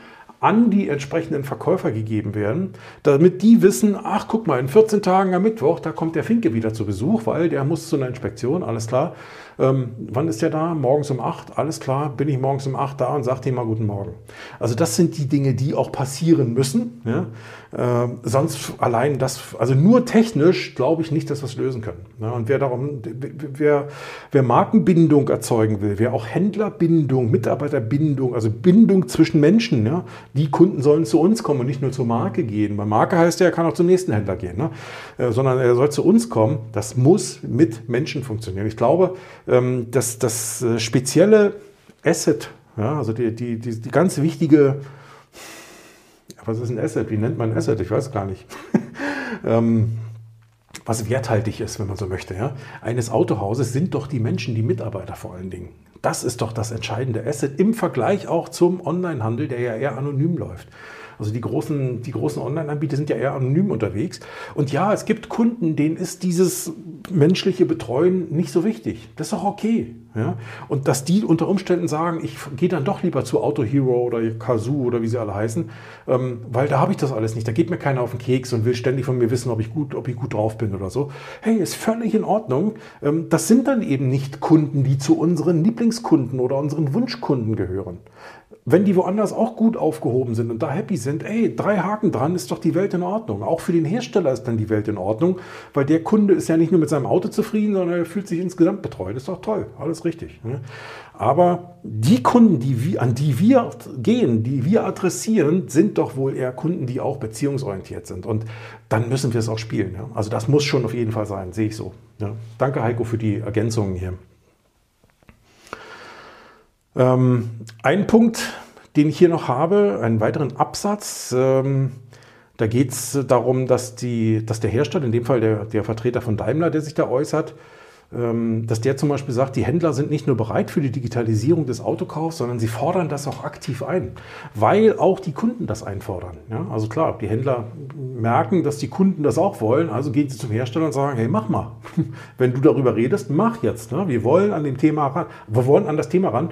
an die entsprechenden Verkäufer gegeben werden, damit die wissen, ach guck mal, in 14 Tagen am Mittwoch, da kommt der Finke wieder zu Besuch, weil der muss zu einer Inspektion, alles klar. Ähm, wann ist der da? Morgens um 8, alles klar, bin ich morgens um 8 da und sage ihm mal guten Morgen. Also das sind die Dinge, die auch passieren müssen. Ja? Äh, sonst allein das, also nur technisch glaube ich nicht, dass wir es lösen können. Ja? Und wer darum, wer, wer Markenbindung erzeugen will, wer auch Händlerbindung, Mitarbeiterbindung, also Bindung zwischen Menschen, ja? die Kunden sollen zu uns kommen und nicht nur zur Marke gehen. Bei Marke heißt ja, er kann auch zum nächsten Händler gehen, ne? äh, sondern er soll zu uns kommen. Das muss mit Menschen funktionieren. Ich glaube, ähm, dass das äh, spezielle Asset, ja, also die, die, die, die ganz wichtige, was ist ein Asset? Wie nennt man ein Asset? Ich weiß gar nicht. ähm, was werthaltig ist, wenn man so möchte, ja, eines Autohauses sind doch die Menschen, die Mitarbeiter vor allen Dingen. Das ist doch das entscheidende Asset im Vergleich auch zum Onlinehandel, der ja eher anonym läuft. Also die großen, die großen Online-Anbieter sind ja eher anonym unterwegs. Und ja, es gibt Kunden, denen ist dieses menschliche Betreuen nicht so wichtig. Das ist doch okay. Ja? Und dass die unter Umständen sagen, ich gehe dann doch lieber zu Auto Hero oder Kazoo oder wie sie alle heißen, ähm, weil da habe ich das alles nicht. Da geht mir keiner auf den Keks und will ständig von mir wissen, ob ich gut, ob ich gut drauf bin oder so. Hey, ist völlig in Ordnung. Ähm, das sind dann eben nicht Kunden, die zu unseren Lieblingskunden oder unseren Wunschkunden gehören wenn die woanders auch gut aufgehoben sind und da happy sind, ey, drei Haken dran, ist doch die Welt in Ordnung. Auch für den Hersteller ist dann die Welt in Ordnung, weil der Kunde ist ja nicht nur mit seinem Auto zufrieden, sondern er fühlt sich insgesamt betreut. Ist doch toll, alles richtig. Ne? Aber die Kunden, die wir, an die wir gehen, die wir adressieren, sind doch wohl eher Kunden, die auch beziehungsorientiert sind. Und dann müssen wir es auch spielen. Ja? Also das muss schon auf jeden Fall sein, sehe ich so. Ja? Danke Heiko für die Ergänzungen hier. Ähm, ein Punkt, den ich hier noch habe, einen weiteren Absatz. Ähm, da geht es darum, dass, die, dass der Hersteller, in dem Fall der, der Vertreter von Daimler, der sich da äußert, ähm, dass der zum Beispiel sagt, die Händler sind nicht nur bereit für die Digitalisierung des Autokaufs, sondern sie fordern das auch aktiv ein, weil auch die Kunden das einfordern. Ja, also klar, die Händler merken, dass die Kunden das auch wollen, also gehen sie zum Hersteller und sagen, hey, mach mal. Wenn du darüber redest, mach jetzt. Ne? Wir wollen an dem Thema ran, wir wollen an das Thema ran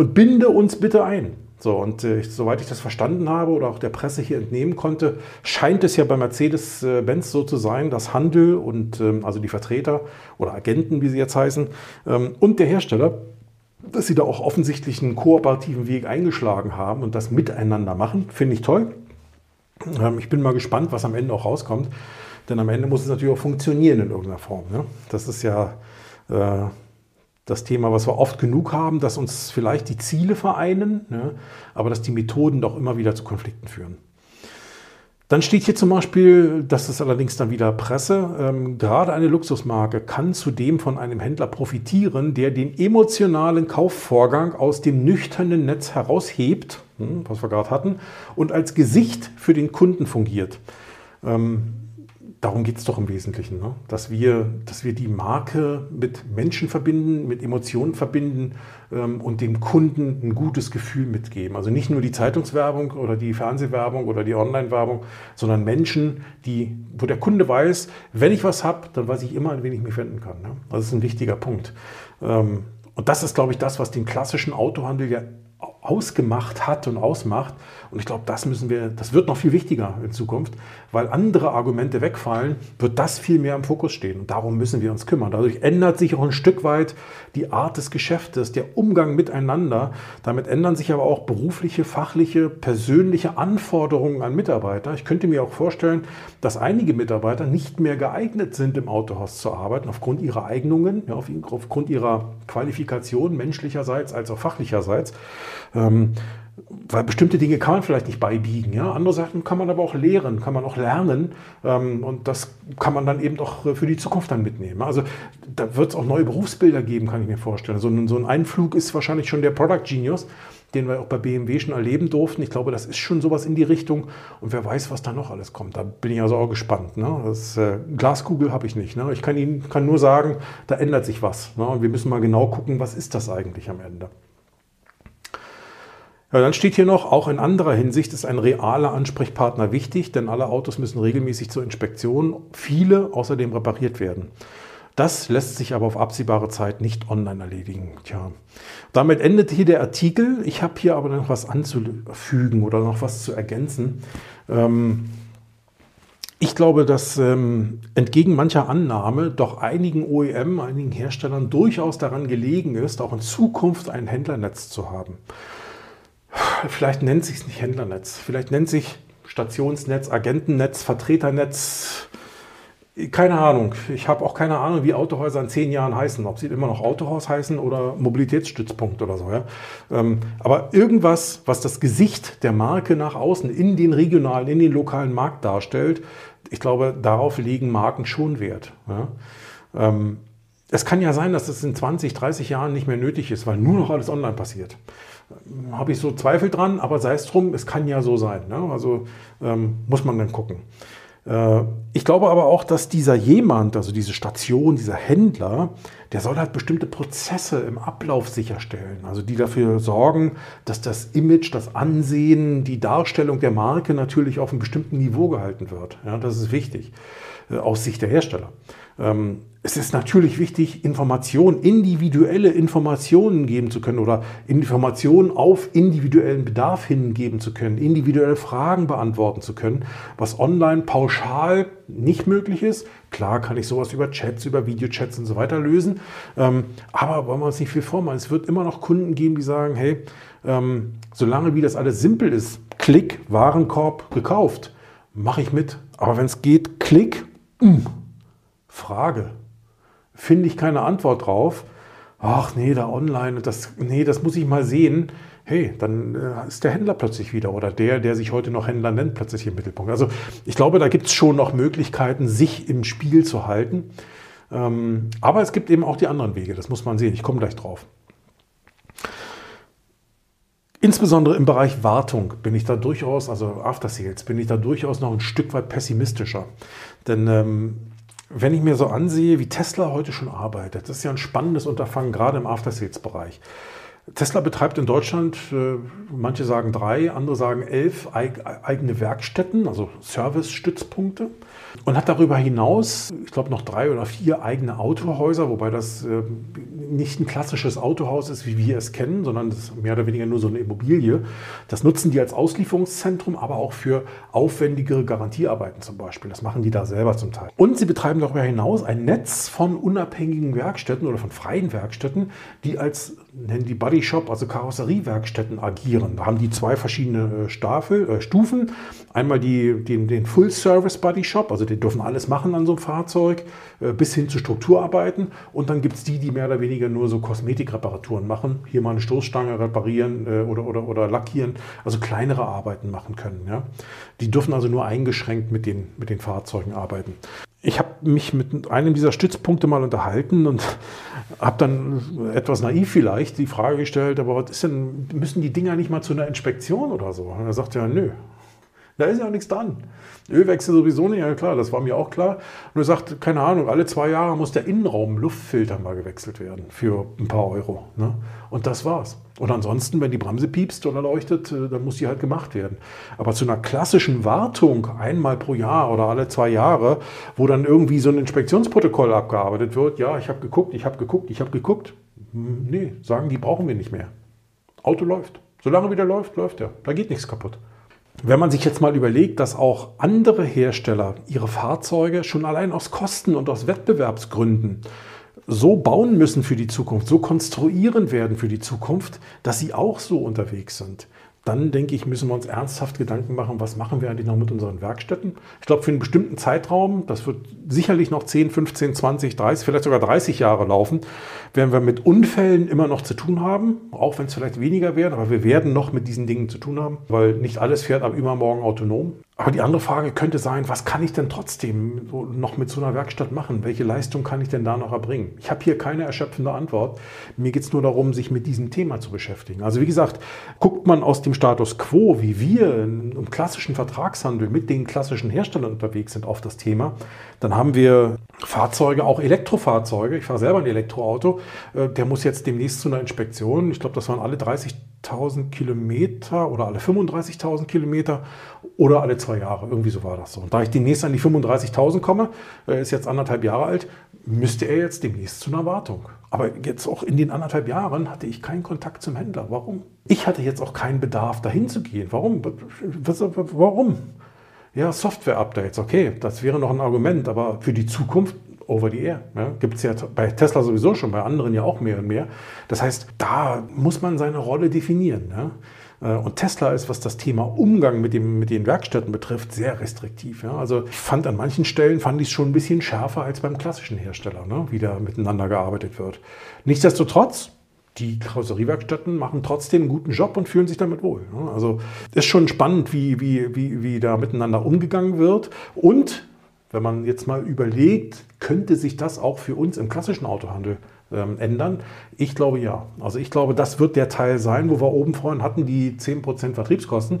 und binde uns bitte ein. So, und äh, soweit ich das verstanden habe oder auch der Presse hier entnehmen konnte, scheint es ja bei Mercedes-Benz so zu sein, dass Handel und ähm, also die Vertreter oder Agenten, wie sie jetzt heißen, ähm, und der Hersteller, dass sie da auch offensichtlich einen kooperativen Weg eingeschlagen haben und das miteinander machen, finde ich toll. Ähm, ich bin mal gespannt, was am Ende auch rauskommt, denn am Ende muss es natürlich auch funktionieren in irgendeiner Form. Ne? Das ist ja äh, das Thema, was wir oft genug haben, dass uns vielleicht die Ziele vereinen, ne, aber dass die Methoden doch immer wieder zu Konflikten führen. Dann steht hier zum Beispiel, das ist allerdings dann wieder Presse, ähm, gerade eine Luxusmarke kann zudem von einem Händler profitieren, der den emotionalen Kaufvorgang aus dem nüchternen Netz heraushebt, hm, was wir gerade hatten, und als Gesicht für den Kunden fungiert. Ähm, darum geht es doch im Wesentlichen, ne? dass, wir, dass wir die Marke mit Menschen verbinden, mit Emotionen verbinden ähm, und dem Kunden ein gutes Gefühl mitgeben. Also nicht nur die Zeitungswerbung oder die Fernsehwerbung oder die Online-Werbung, sondern Menschen, die, wo der Kunde weiß, wenn ich was habe, dann weiß ich immer, an wen ich mich wenden kann. Ne? Das ist ein wichtiger Punkt. Ähm, und das ist, glaube ich, das, was den klassischen Autohandel ja ausgemacht hat und ausmacht. Und ich glaube, das müssen wir, das wird noch viel wichtiger in Zukunft, weil andere Argumente wegfallen, wird das viel mehr im Fokus stehen. Und darum müssen wir uns kümmern. Dadurch ändert sich auch ein Stück weit die Art des Geschäftes, der Umgang miteinander. Damit ändern sich aber auch berufliche, fachliche, persönliche Anforderungen an Mitarbeiter. Ich könnte mir auch vorstellen, dass einige Mitarbeiter nicht mehr geeignet sind, im Autohaus zu arbeiten, aufgrund ihrer Eignungen, ja, aufgrund ihrer Qualifikation, menschlicherseits als auch fachlicherseits. Ähm, weil bestimmte Dinge kann man vielleicht nicht beibiegen. Ja? Andere Sachen kann man aber auch lehren, kann man auch lernen. Ähm, und das kann man dann eben auch für die Zukunft dann mitnehmen. Also da wird es auch neue Berufsbilder geben, kann ich mir vorstellen. So ein, so ein Einflug ist wahrscheinlich schon der Product Genius, den wir auch bei BMW schon erleben durften. Ich glaube, das ist schon sowas in die Richtung. Und wer weiß, was da noch alles kommt. Da bin ich also auch gespannt. Ne? Das, äh, Glaskugel habe ich nicht. Ne? Ich kann Ihnen kann nur sagen, da ändert sich was. Ne? Und wir müssen mal genau gucken, was ist das eigentlich am Ende. Ja, dann steht hier noch, auch in anderer Hinsicht ist ein realer Ansprechpartner wichtig, denn alle Autos müssen regelmäßig zur Inspektion, viele außerdem repariert werden. Das lässt sich aber auf absehbare Zeit nicht online erledigen. Tja. Damit endet hier der Artikel. Ich habe hier aber noch was anzufügen oder noch was zu ergänzen. Ähm, ich glaube, dass ähm, entgegen mancher Annahme doch einigen OEM, einigen Herstellern durchaus daran gelegen ist, auch in Zukunft ein Händlernetz zu haben vielleicht nennt sich es nicht Händlernetz, vielleicht nennt sich Stationsnetz, Agentennetz, Vertreternetz, keine Ahnung. Ich habe auch keine Ahnung, wie Autohäuser in zehn Jahren heißen. Ob sie immer noch Autohaus heißen oder Mobilitätsstützpunkt oder so. Ja? Ähm, aber irgendwas, was das Gesicht der Marke nach außen in den regionalen, in den lokalen Markt darstellt, ich glaube, darauf legen Marken schon Wert. Ja? Ähm, es kann ja sein, dass es in 20, 30 Jahren nicht mehr nötig ist, weil nur noch alles online passiert habe ich so Zweifel dran, aber sei es drum, es kann ja so sein. Ne? Also ähm, muss man dann gucken. Äh, ich glaube aber auch, dass dieser jemand, also diese Station, dieser Händler, der soll halt bestimmte Prozesse im Ablauf sicherstellen. Also die dafür sorgen, dass das Image, das Ansehen, die Darstellung der Marke natürlich auf einem bestimmten Niveau gehalten wird. Ja, das ist wichtig äh, aus Sicht der Hersteller. Ähm, es ist natürlich wichtig, Informationen, individuelle Informationen geben zu können oder Informationen auf individuellen Bedarf hingeben zu können, individuelle Fragen beantworten zu können, was online pauschal nicht möglich ist. Klar kann ich sowas über Chats, über Videochats und so weiter lösen, ähm, aber wollen wir uns nicht viel vormachen. Es wird immer noch Kunden geben, die sagen, hey, ähm, solange wie das alles simpel ist, Klick, Warenkorb, gekauft, mache ich mit. Aber wenn es geht, Klick, mh, mm, Frage finde ich keine Antwort drauf. Ach nee, da online, das, nee, das muss ich mal sehen. Hey, dann äh, ist der Händler plötzlich wieder oder der, der sich heute noch Händler nennt, plötzlich im Mittelpunkt. Also ich glaube, da gibt es schon noch Möglichkeiten, sich im Spiel zu halten. Ähm, aber es gibt eben auch die anderen Wege, das muss man sehen. Ich komme gleich drauf. Insbesondere im Bereich Wartung bin ich da durchaus, also After Sales, bin ich da durchaus noch ein Stück weit pessimistischer. Denn ähm, wenn ich mir so ansehe, wie Tesla heute schon arbeitet, das ist ja ein spannendes Unterfangen, gerade im After-Sales-Bereich. Tesla betreibt in Deutschland, äh, manche sagen drei, andere sagen elf eigene Werkstätten, also Service-Stützpunkte und hat darüber hinaus, ich glaube, noch drei oder vier eigene Autohäuser, wobei das äh, nicht ein klassisches Autohaus ist, wie wir es kennen, sondern das ist mehr oder weniger nur so eine Immobilie. Das nutzen die als Auslieferungszentrum, aber auch für aufwendigere Garantiearbeiten zum Beispiel. Das machen die da selber zum Teil. Und sie betreiben darüber hinaus ein Netz von unabhängigen Werkstätten oder von freien Werkstätten, die als nennen die Body Shop, also Karosseriewerkstätten agieren. Da haben die zwei verschiedene äh, Staffel, äh, Stufen. Einmal die, den, den Full Service Body Shop, also die dürfen alles machen an so einem Fahrzeug, äh, bis hin zu Strukturarbeiten. Und dann gibt es die, die mehr oder weniger nur so Kosmetikreparaturen machen. Hier mal eine Stoßstange reparieren äh, oder, oder, oder lackieren, also kleinere Arbeiten machen können. Ja? Die dürfen also nur eingeschränkt mit den, mit den Fahrzeugen arbeiten ich habe mich mit einem dieser Stützpunkte mal unterhalten und habe dann etwas naiv vielleicht die Frage gestellt, aber was ist denn, müssen die Dinger nicht mal zu einer Inspektion oder so? Und er sagt ja, nö. Da ist ja auch nichts dran. Ölwechsel sowieso nicht, ja klar, das war mir auch klar. Und er sagt, keine Ahnung, alle zwei Jahre muss der Innenraum-Luftfilter mal gewechselt werden für ein paar Euro. Ne? Und das war's. Und ansonsten, wenn die Bremse piepst oder leuchtet, äh, dann muss die halt gemacht werden. Aber zu einer klassischen Wartung einmal pro Jahr oder alle zwei Jahre, wo dann irgendwie so ein Inspektionsprotokoll abgearbeitet wird, ja, ich habe geguckt, ich habe geguckt, ich habe geguckt. Hm, nee, sagen die brauchen wir nicht mehr. Auto läuft. Solange wieder läuft, läuft er. Da geht nichts kaputt. Wenn man sich jetzt mal überlegt, dass auch andere Hersteller ihre Fahrzeuge schon allein aus Kosten und aus Wettbewerbsgründen so bauen müssen für die Zukunft, so konstruieren werden für die Zukunft, dass sie auch so unterwegs sind, dann denke ich, müssen wir uns ernsthaft Gedanken machen, was machen wir eigentlich noch mit unseren Werkstätten. Ich glaube, für einen bestimmten Zeitraum, das wird sicherlich noch 10, 15, 20, 30, vielleicht sogar 30 Jahre laufen, werden wir mit Unfällen immer noch zu tun haben, auch wenn es vielleicht weniger werden, aber wir werden noch mit diesen Dingen zu tun haben, weil nicht alles fährt ab übermorgen autonom. Aber die andere Frage könnte sein, was kann ich denn trotzdem noch mit so einer Werkstatt machen? Welche Leistung kann ich denn da noch erbringen? Ich habe hier keine erschöpfende Antwort. Mir geht es nur darum, sich mit diesem Thema zu beschäftigen. Also wie gesagt, guckt man aus dem Status quo, wie wir im klassischen Vertragshandel mit den klassischen Herstellern unterwegs sind auf das Thema, dann haben wir Fahrzeuge, auch Elektrofahrzeuge. Ich fahre selber ein Elektroauto. Äh, der muss jetzt demnächst zu einer Inspektion. Ich glaube, das waren alle 30.000 Kilometer oder alle 35.000 Kilometer oder alle zwei Jahre. Irgendwie so war das so. Und da ich demnächst an die 35.000 komme, äh, ist jetzt anderthalb Jahre alt, müsste er jetzt demnächst zu einer Wartung. Aber jetzt auch in den anderthalb Jahren hatte ich keinen Kontakt zum Händler. Warum? Ich hatte jetzt auch keinen Bedarf, dahin zu gehen. Warum? Warum? Ja, Software-Updates, okay, das wäre noch ein Argument, aber für die Zukunft over the air. Ja, Gibt es ja bei Tesla sowieso schon, bei anderen ja auch mehr und mehr. Das heißt, da muss man seine Rolle definieren. Ja? Äh, und Tesla ist, was das Thema Umgang mit, dem, mit den Werkstätten betrifft, sehr restriktiv. Ja? Also ich fand an manchen Stellen, fand ich es schon ein bisschen schärfer als beim klassischen Hersteller, ne? wie da miteinander gearbeitet wird. Nichtsdestotrotz, die Karosseriewerkstätten machen trotzdem einen guten Job und fühlen sich damit wohl. Ne? Also ist schon spannend, wie, wie, wie, wie da miteinander umgegangen wird. Und wenn man jetzt mal überlegt, könnte sich das auch für uns im klassischen Autohandel ähm, ändern? Ich glaube ja. Also ich glaube, das wird der Teil sein, wo wir oben vorhin hatten, die 10% Vertriebskosten.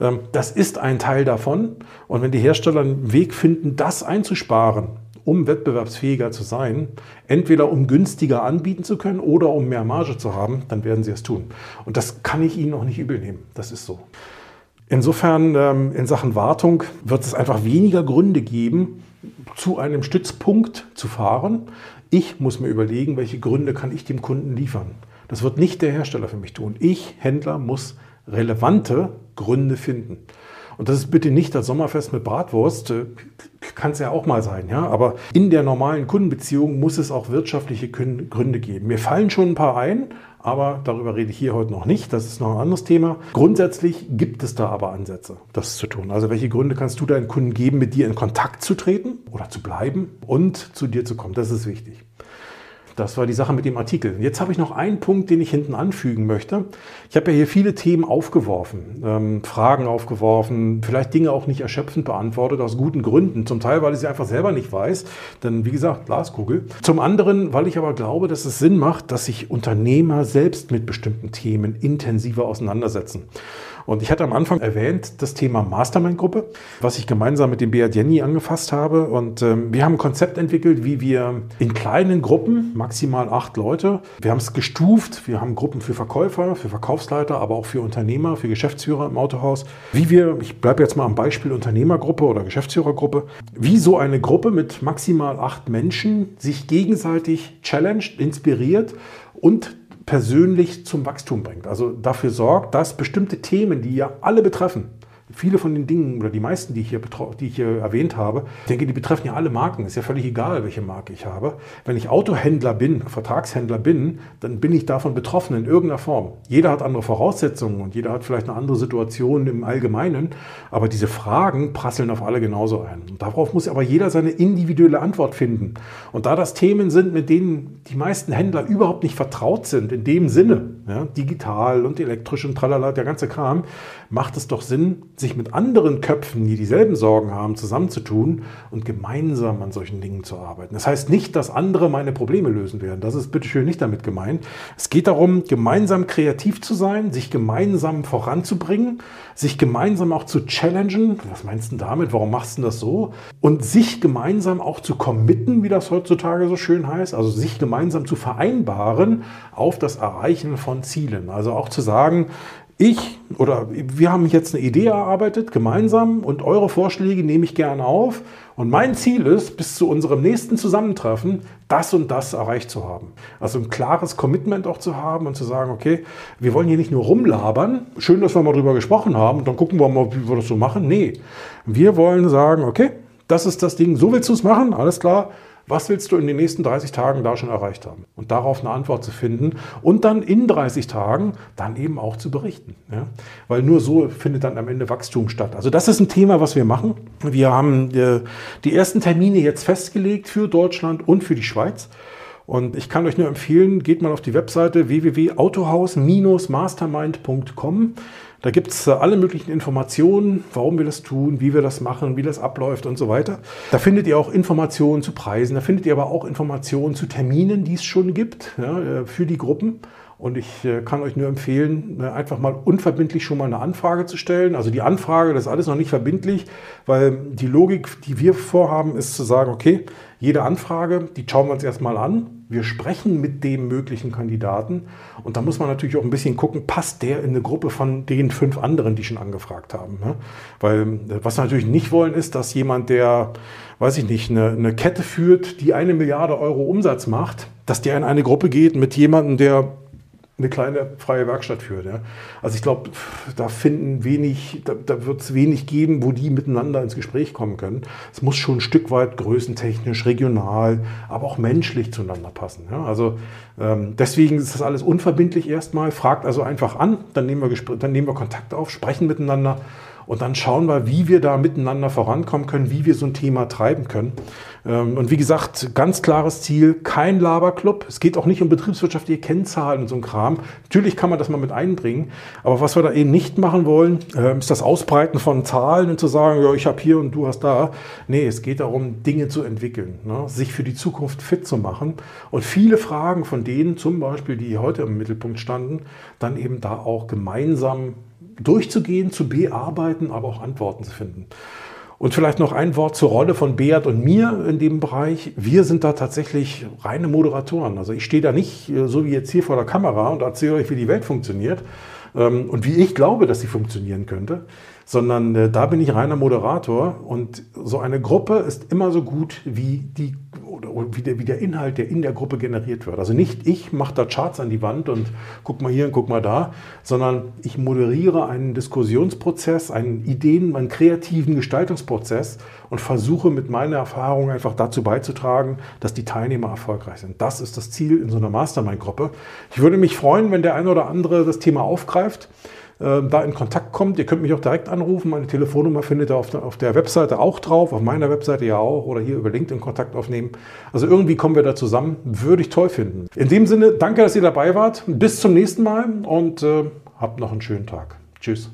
Ähm, das ist ein Teil davon. Und wenn die Hersteller einen Weg finden, das einzusparen, um wettbewerbsfähiger zu sein, entweder um günstiger anbieten zu können oder um mehr Marge zu haben, dann werden sie es tun. Und das kann ich ihnen auch nicht übel nehmen. Das ist so. Insofern ähm, in Sachen Wartung wird es einfach weniger Gründe geben, zu einem Stützpunkt zu fahren, ich muss mir überlegen, welche Gründe kann ich dem Kunden liefern. Das wird nicht der Hersteller für mich tun. Ich, Händler, muss relevante Gründe finden. Und das ist bitte nicht das Sommerfest mit Bratwurst, äh, kann es ja auch mal sein, ja. Aber in der normalen Kundenbeziehung muss es auch wirtschaftliche Gründe geben. Mir fallen schon ein paar ein, aber darüber rede ich hier heute noch nicht. Das ist noch ein anderes Thema. Grundsätzlich gibt es da aber Ansätze, das zu tun. Also welche Gründe kannst du deinen Kunden geben, mit dir in Kontakt zu treten oder zu bleiben und zu dir zu kommen? Das ist wichtig. Das war die Sache mit dem Artikel. Jetzt habe ich noch einen Punkt, den ich hinten anfügen möchte. Ich habe ja hier viele Themen aufgeworfen, ähm, Fragen aufgeworfen, vielleicht Dinge auch nicht erschöpfend beantwortet, aus guten Gründen. Zum Teil, weil ich sie einfach selber nicht weiß, denn wie gesagt, Glaskugel. Zum anderen, weil ich aber glaube, dass es Sinn macht, dass sich Unternehmer selbst mit bestimmten Themen intensiver auseinandersetzen. Und ich hatte am Anfang erwähnt das Thema Mastermind-Gruppe, was ich gemeinsam mit dem Beat Jenny angefasst habe. Und ähm, wir haben ein Konzept entwickelt, wie wir in kleinen Gruppen, maximal acht Leute, wir haben es gestuft. Wir haben Gruppen für Verkäufer, für Verkaufsleiter, aber auch für Unternehmer, für Geschäftsführer im Autohaus. Wie wir, ich bleibe jetzt mal am Beispiel Unternehmergruppe oder Geschäftsführergruppe, wie so eine Gruppe mit maximal acht Menschen sich gegenseitig challenged, inspiriert und persönlich zum Wachstum bringt. Also dafür sorgt, dass bestimmte Themen, die ja alle betreffen, viele von den Dingen oder die meisten, die ich, hier, die ich hier erwähnt habe, ich denke, die betreffen ja alle Marken. Ist ja völlig egal, welche Marke ich habe. Wenn ich Autohändler bin, Vertragshändler bin, dann bin ich davon betroffen in irgendeiner Form. Jeder hat andere Voraussetzungen und jeder hat vielleicht eine andere Situation im Allgemeinen. Aber diese Fragen prasseln auf alle genauso ein. Und darauf muss aber jeder seine individuelle Antwort finden. Und da das Themen sind, mit denen die meisten Händler überhaupt nicht vertraut sind, in dem Sinne, ja, digital und elektrisch und tralala, der ganze Kram, macht es doch Sinn, sich mit anderen Köpfen, die dieselben Sorgen haben, zusammenzutun und gemeinsam an solchen Dingen zu arbeiten. Das heißt nicht, dass andere meine Probleme lösen werden. Das ist bitteschön nicht damit gemeint. Es geht darum, gemeinsam kreativ zu sein, sich gemeinsam voranzubringen, sich gemeinsam auch zu challengen. Was meinst du damit? Warum machst du das so? Und sich gemeinsam auch zu committen, wie das heutzutage so schön heißt. Also sich gemeinsam zu vereinbaren auf das Erreichen von Zielen. Also auch zu sagen, ich oder wir haben jetzt eine Idee erarbeitet, gemeinsam, und eure Vorschläge nehme ich gerne auf. Und mein Ziel ist, bis zu unserem nächsten Zusammentreffen das und das erreicht zu haben. Also ein klares Commitment auch zu haben und zu sagen, okay, wir wollen hier nicht nur rumlabern, schön, dass wir mal drüber gesprochen haben, und dann gucken wir mal, wie wir das so machen. Nee, wir wollen sagen, okay, das ist das Ding, so willst du es machen, alles klar, was willst du in den nächsten 30 Tagen da schon erreicht haben? Und darauf eine Antwort zu finden und dann in 30 Tagen dann eben auch zu berichten. Ja? Weil nur so findet dann am Ende Wachstum statt. Also das ist ein Thema, was wir machen. Wir haben äh, die ersten Termine jetzt festgelegt für Deutschland und für die Schweiz. Und ich kann euch nur empfehlen, geht mal auf die Webseite www.autohaus-mastermind.com. Da gibt es äh, alle möglichen Informationen, warum wir das tun, wie wir das machen, wie das abläuft und so weiter. Da findet ihr auch Informationen zu Preisen, da findet ihr aber auch Informationen zu Terminen, die es schon gibt ja, äh, für die Gruppen. Und ich äh, kann euch nur empfehlen, einfach mal unverbindlich schon mal eine Anfrage zu stellen. Also die Anfrage, das ist alles noch nicht verbindlich, weil die Logik, die wir vorhaben, ist zu sagen, okay, jede Anfrage, die schauen wir uns erstmal an. Wir sprechen mit dem möglichen Kandidaten. Und da muss man natürlich auch ein bisschen gucken, passt der in eine Gruppe von den fünf anderen, die schon angefragt haben. Ne? Weil äh, was wir natürlich nicht wollen, ist, dass jemand, der, weiß ich nicht, eine, eine Kette führt, die eine Milliarde Euro Umsatz macht, dass der in eine Gruppe geht mit jemandem, der eine kleine freie Werkstatt führt. Ja. Also ich glaube, da finden wenig, da, da wird es wenig geben, wo die miteinander ins Gespräch kommen können. Es muss schon ein Stück weit größentechnisch, regional, aber auch menschlich zueinander passen. Ja. Also ähm, deswegen ist das alles unverbindlich erstmal. Fragt also einfach an, dann nehmen wir, dann nehmen wir Kontakt auf, sprechen miteinander und dann schauen wir, wie wir da miteinander vorankommen können, wie wir so ein Thema treiben können. Ähm, und wie gesagt, ganz klares Ziel, kein Laberclub. Es geht auch nicht um betriebswirtschaftliche Kennzahlen und so ein Kram. Natürlich kann man das mal mit einbringen, aber was wir da eben nicht machen wollen, ähm, ist das Ausbreiten von Zahlen und zu sagen, ja, ich habe hier und du hast da. Nee, es geht darum, Dinge zu entwickeln, ne? sich für die Zukunft fit zu machen und viele Fragen von denen, zum Beispiel, die heute im Mittelpunkt standen, dann eben da auch gemeinsam durchzugehen, zu bearbeiten, aber auch Antworten zu finden. Und vielleicht noch ein Wort zur Rolle von Beat und mir in dem Bereich. Wir sind da tatsächlich reine Moderatoren. Also ich stehe da nicht äh, so wie jetzt hier vor der Kamera und erzähle euch, wie die Welt funktioniert ähm, und wie ich glaube, dass sie funktionieren könnte, sondern äh, da bin ich reiner Moderator und so eine Gruppe ist immer so gut wie die oder wie der, wie der Inhalt, der in der Gruppe generiert wird. Also nicht ich mache da Charts an die Wand und guck mal hier und guck mal da, sondern ich moderiere einen Diskussionsprozess, einen Ideen, einen kreativen Gestaltungsprozess und versuche mit meiner Erfahrung einfach dazu beizutragen, dass die Teilnehmer erfolgreich sind. Das ist das Ziel in so einer Mastermind-Gruppe. Ich würde mich freuen, wenn der eine oder andere das Thema aufgreift äh, da in Kontakt kommt. Ihr könnt mich auch direkt anrufen. Meine Telefonnummer findet ihr auf der, auf der Webseite auch drauf, auf meiner Webseite ja auch oder hier über LinkedIn Kontakt aufnehmen. Also irgendwie kommen wir da zusammen. Würde ich toll finden. In dem Sinne, danke, dass ihr dabei wart. Bis zum nächsten Mal und äh, habt noch einen schönen Tag. Tschüss.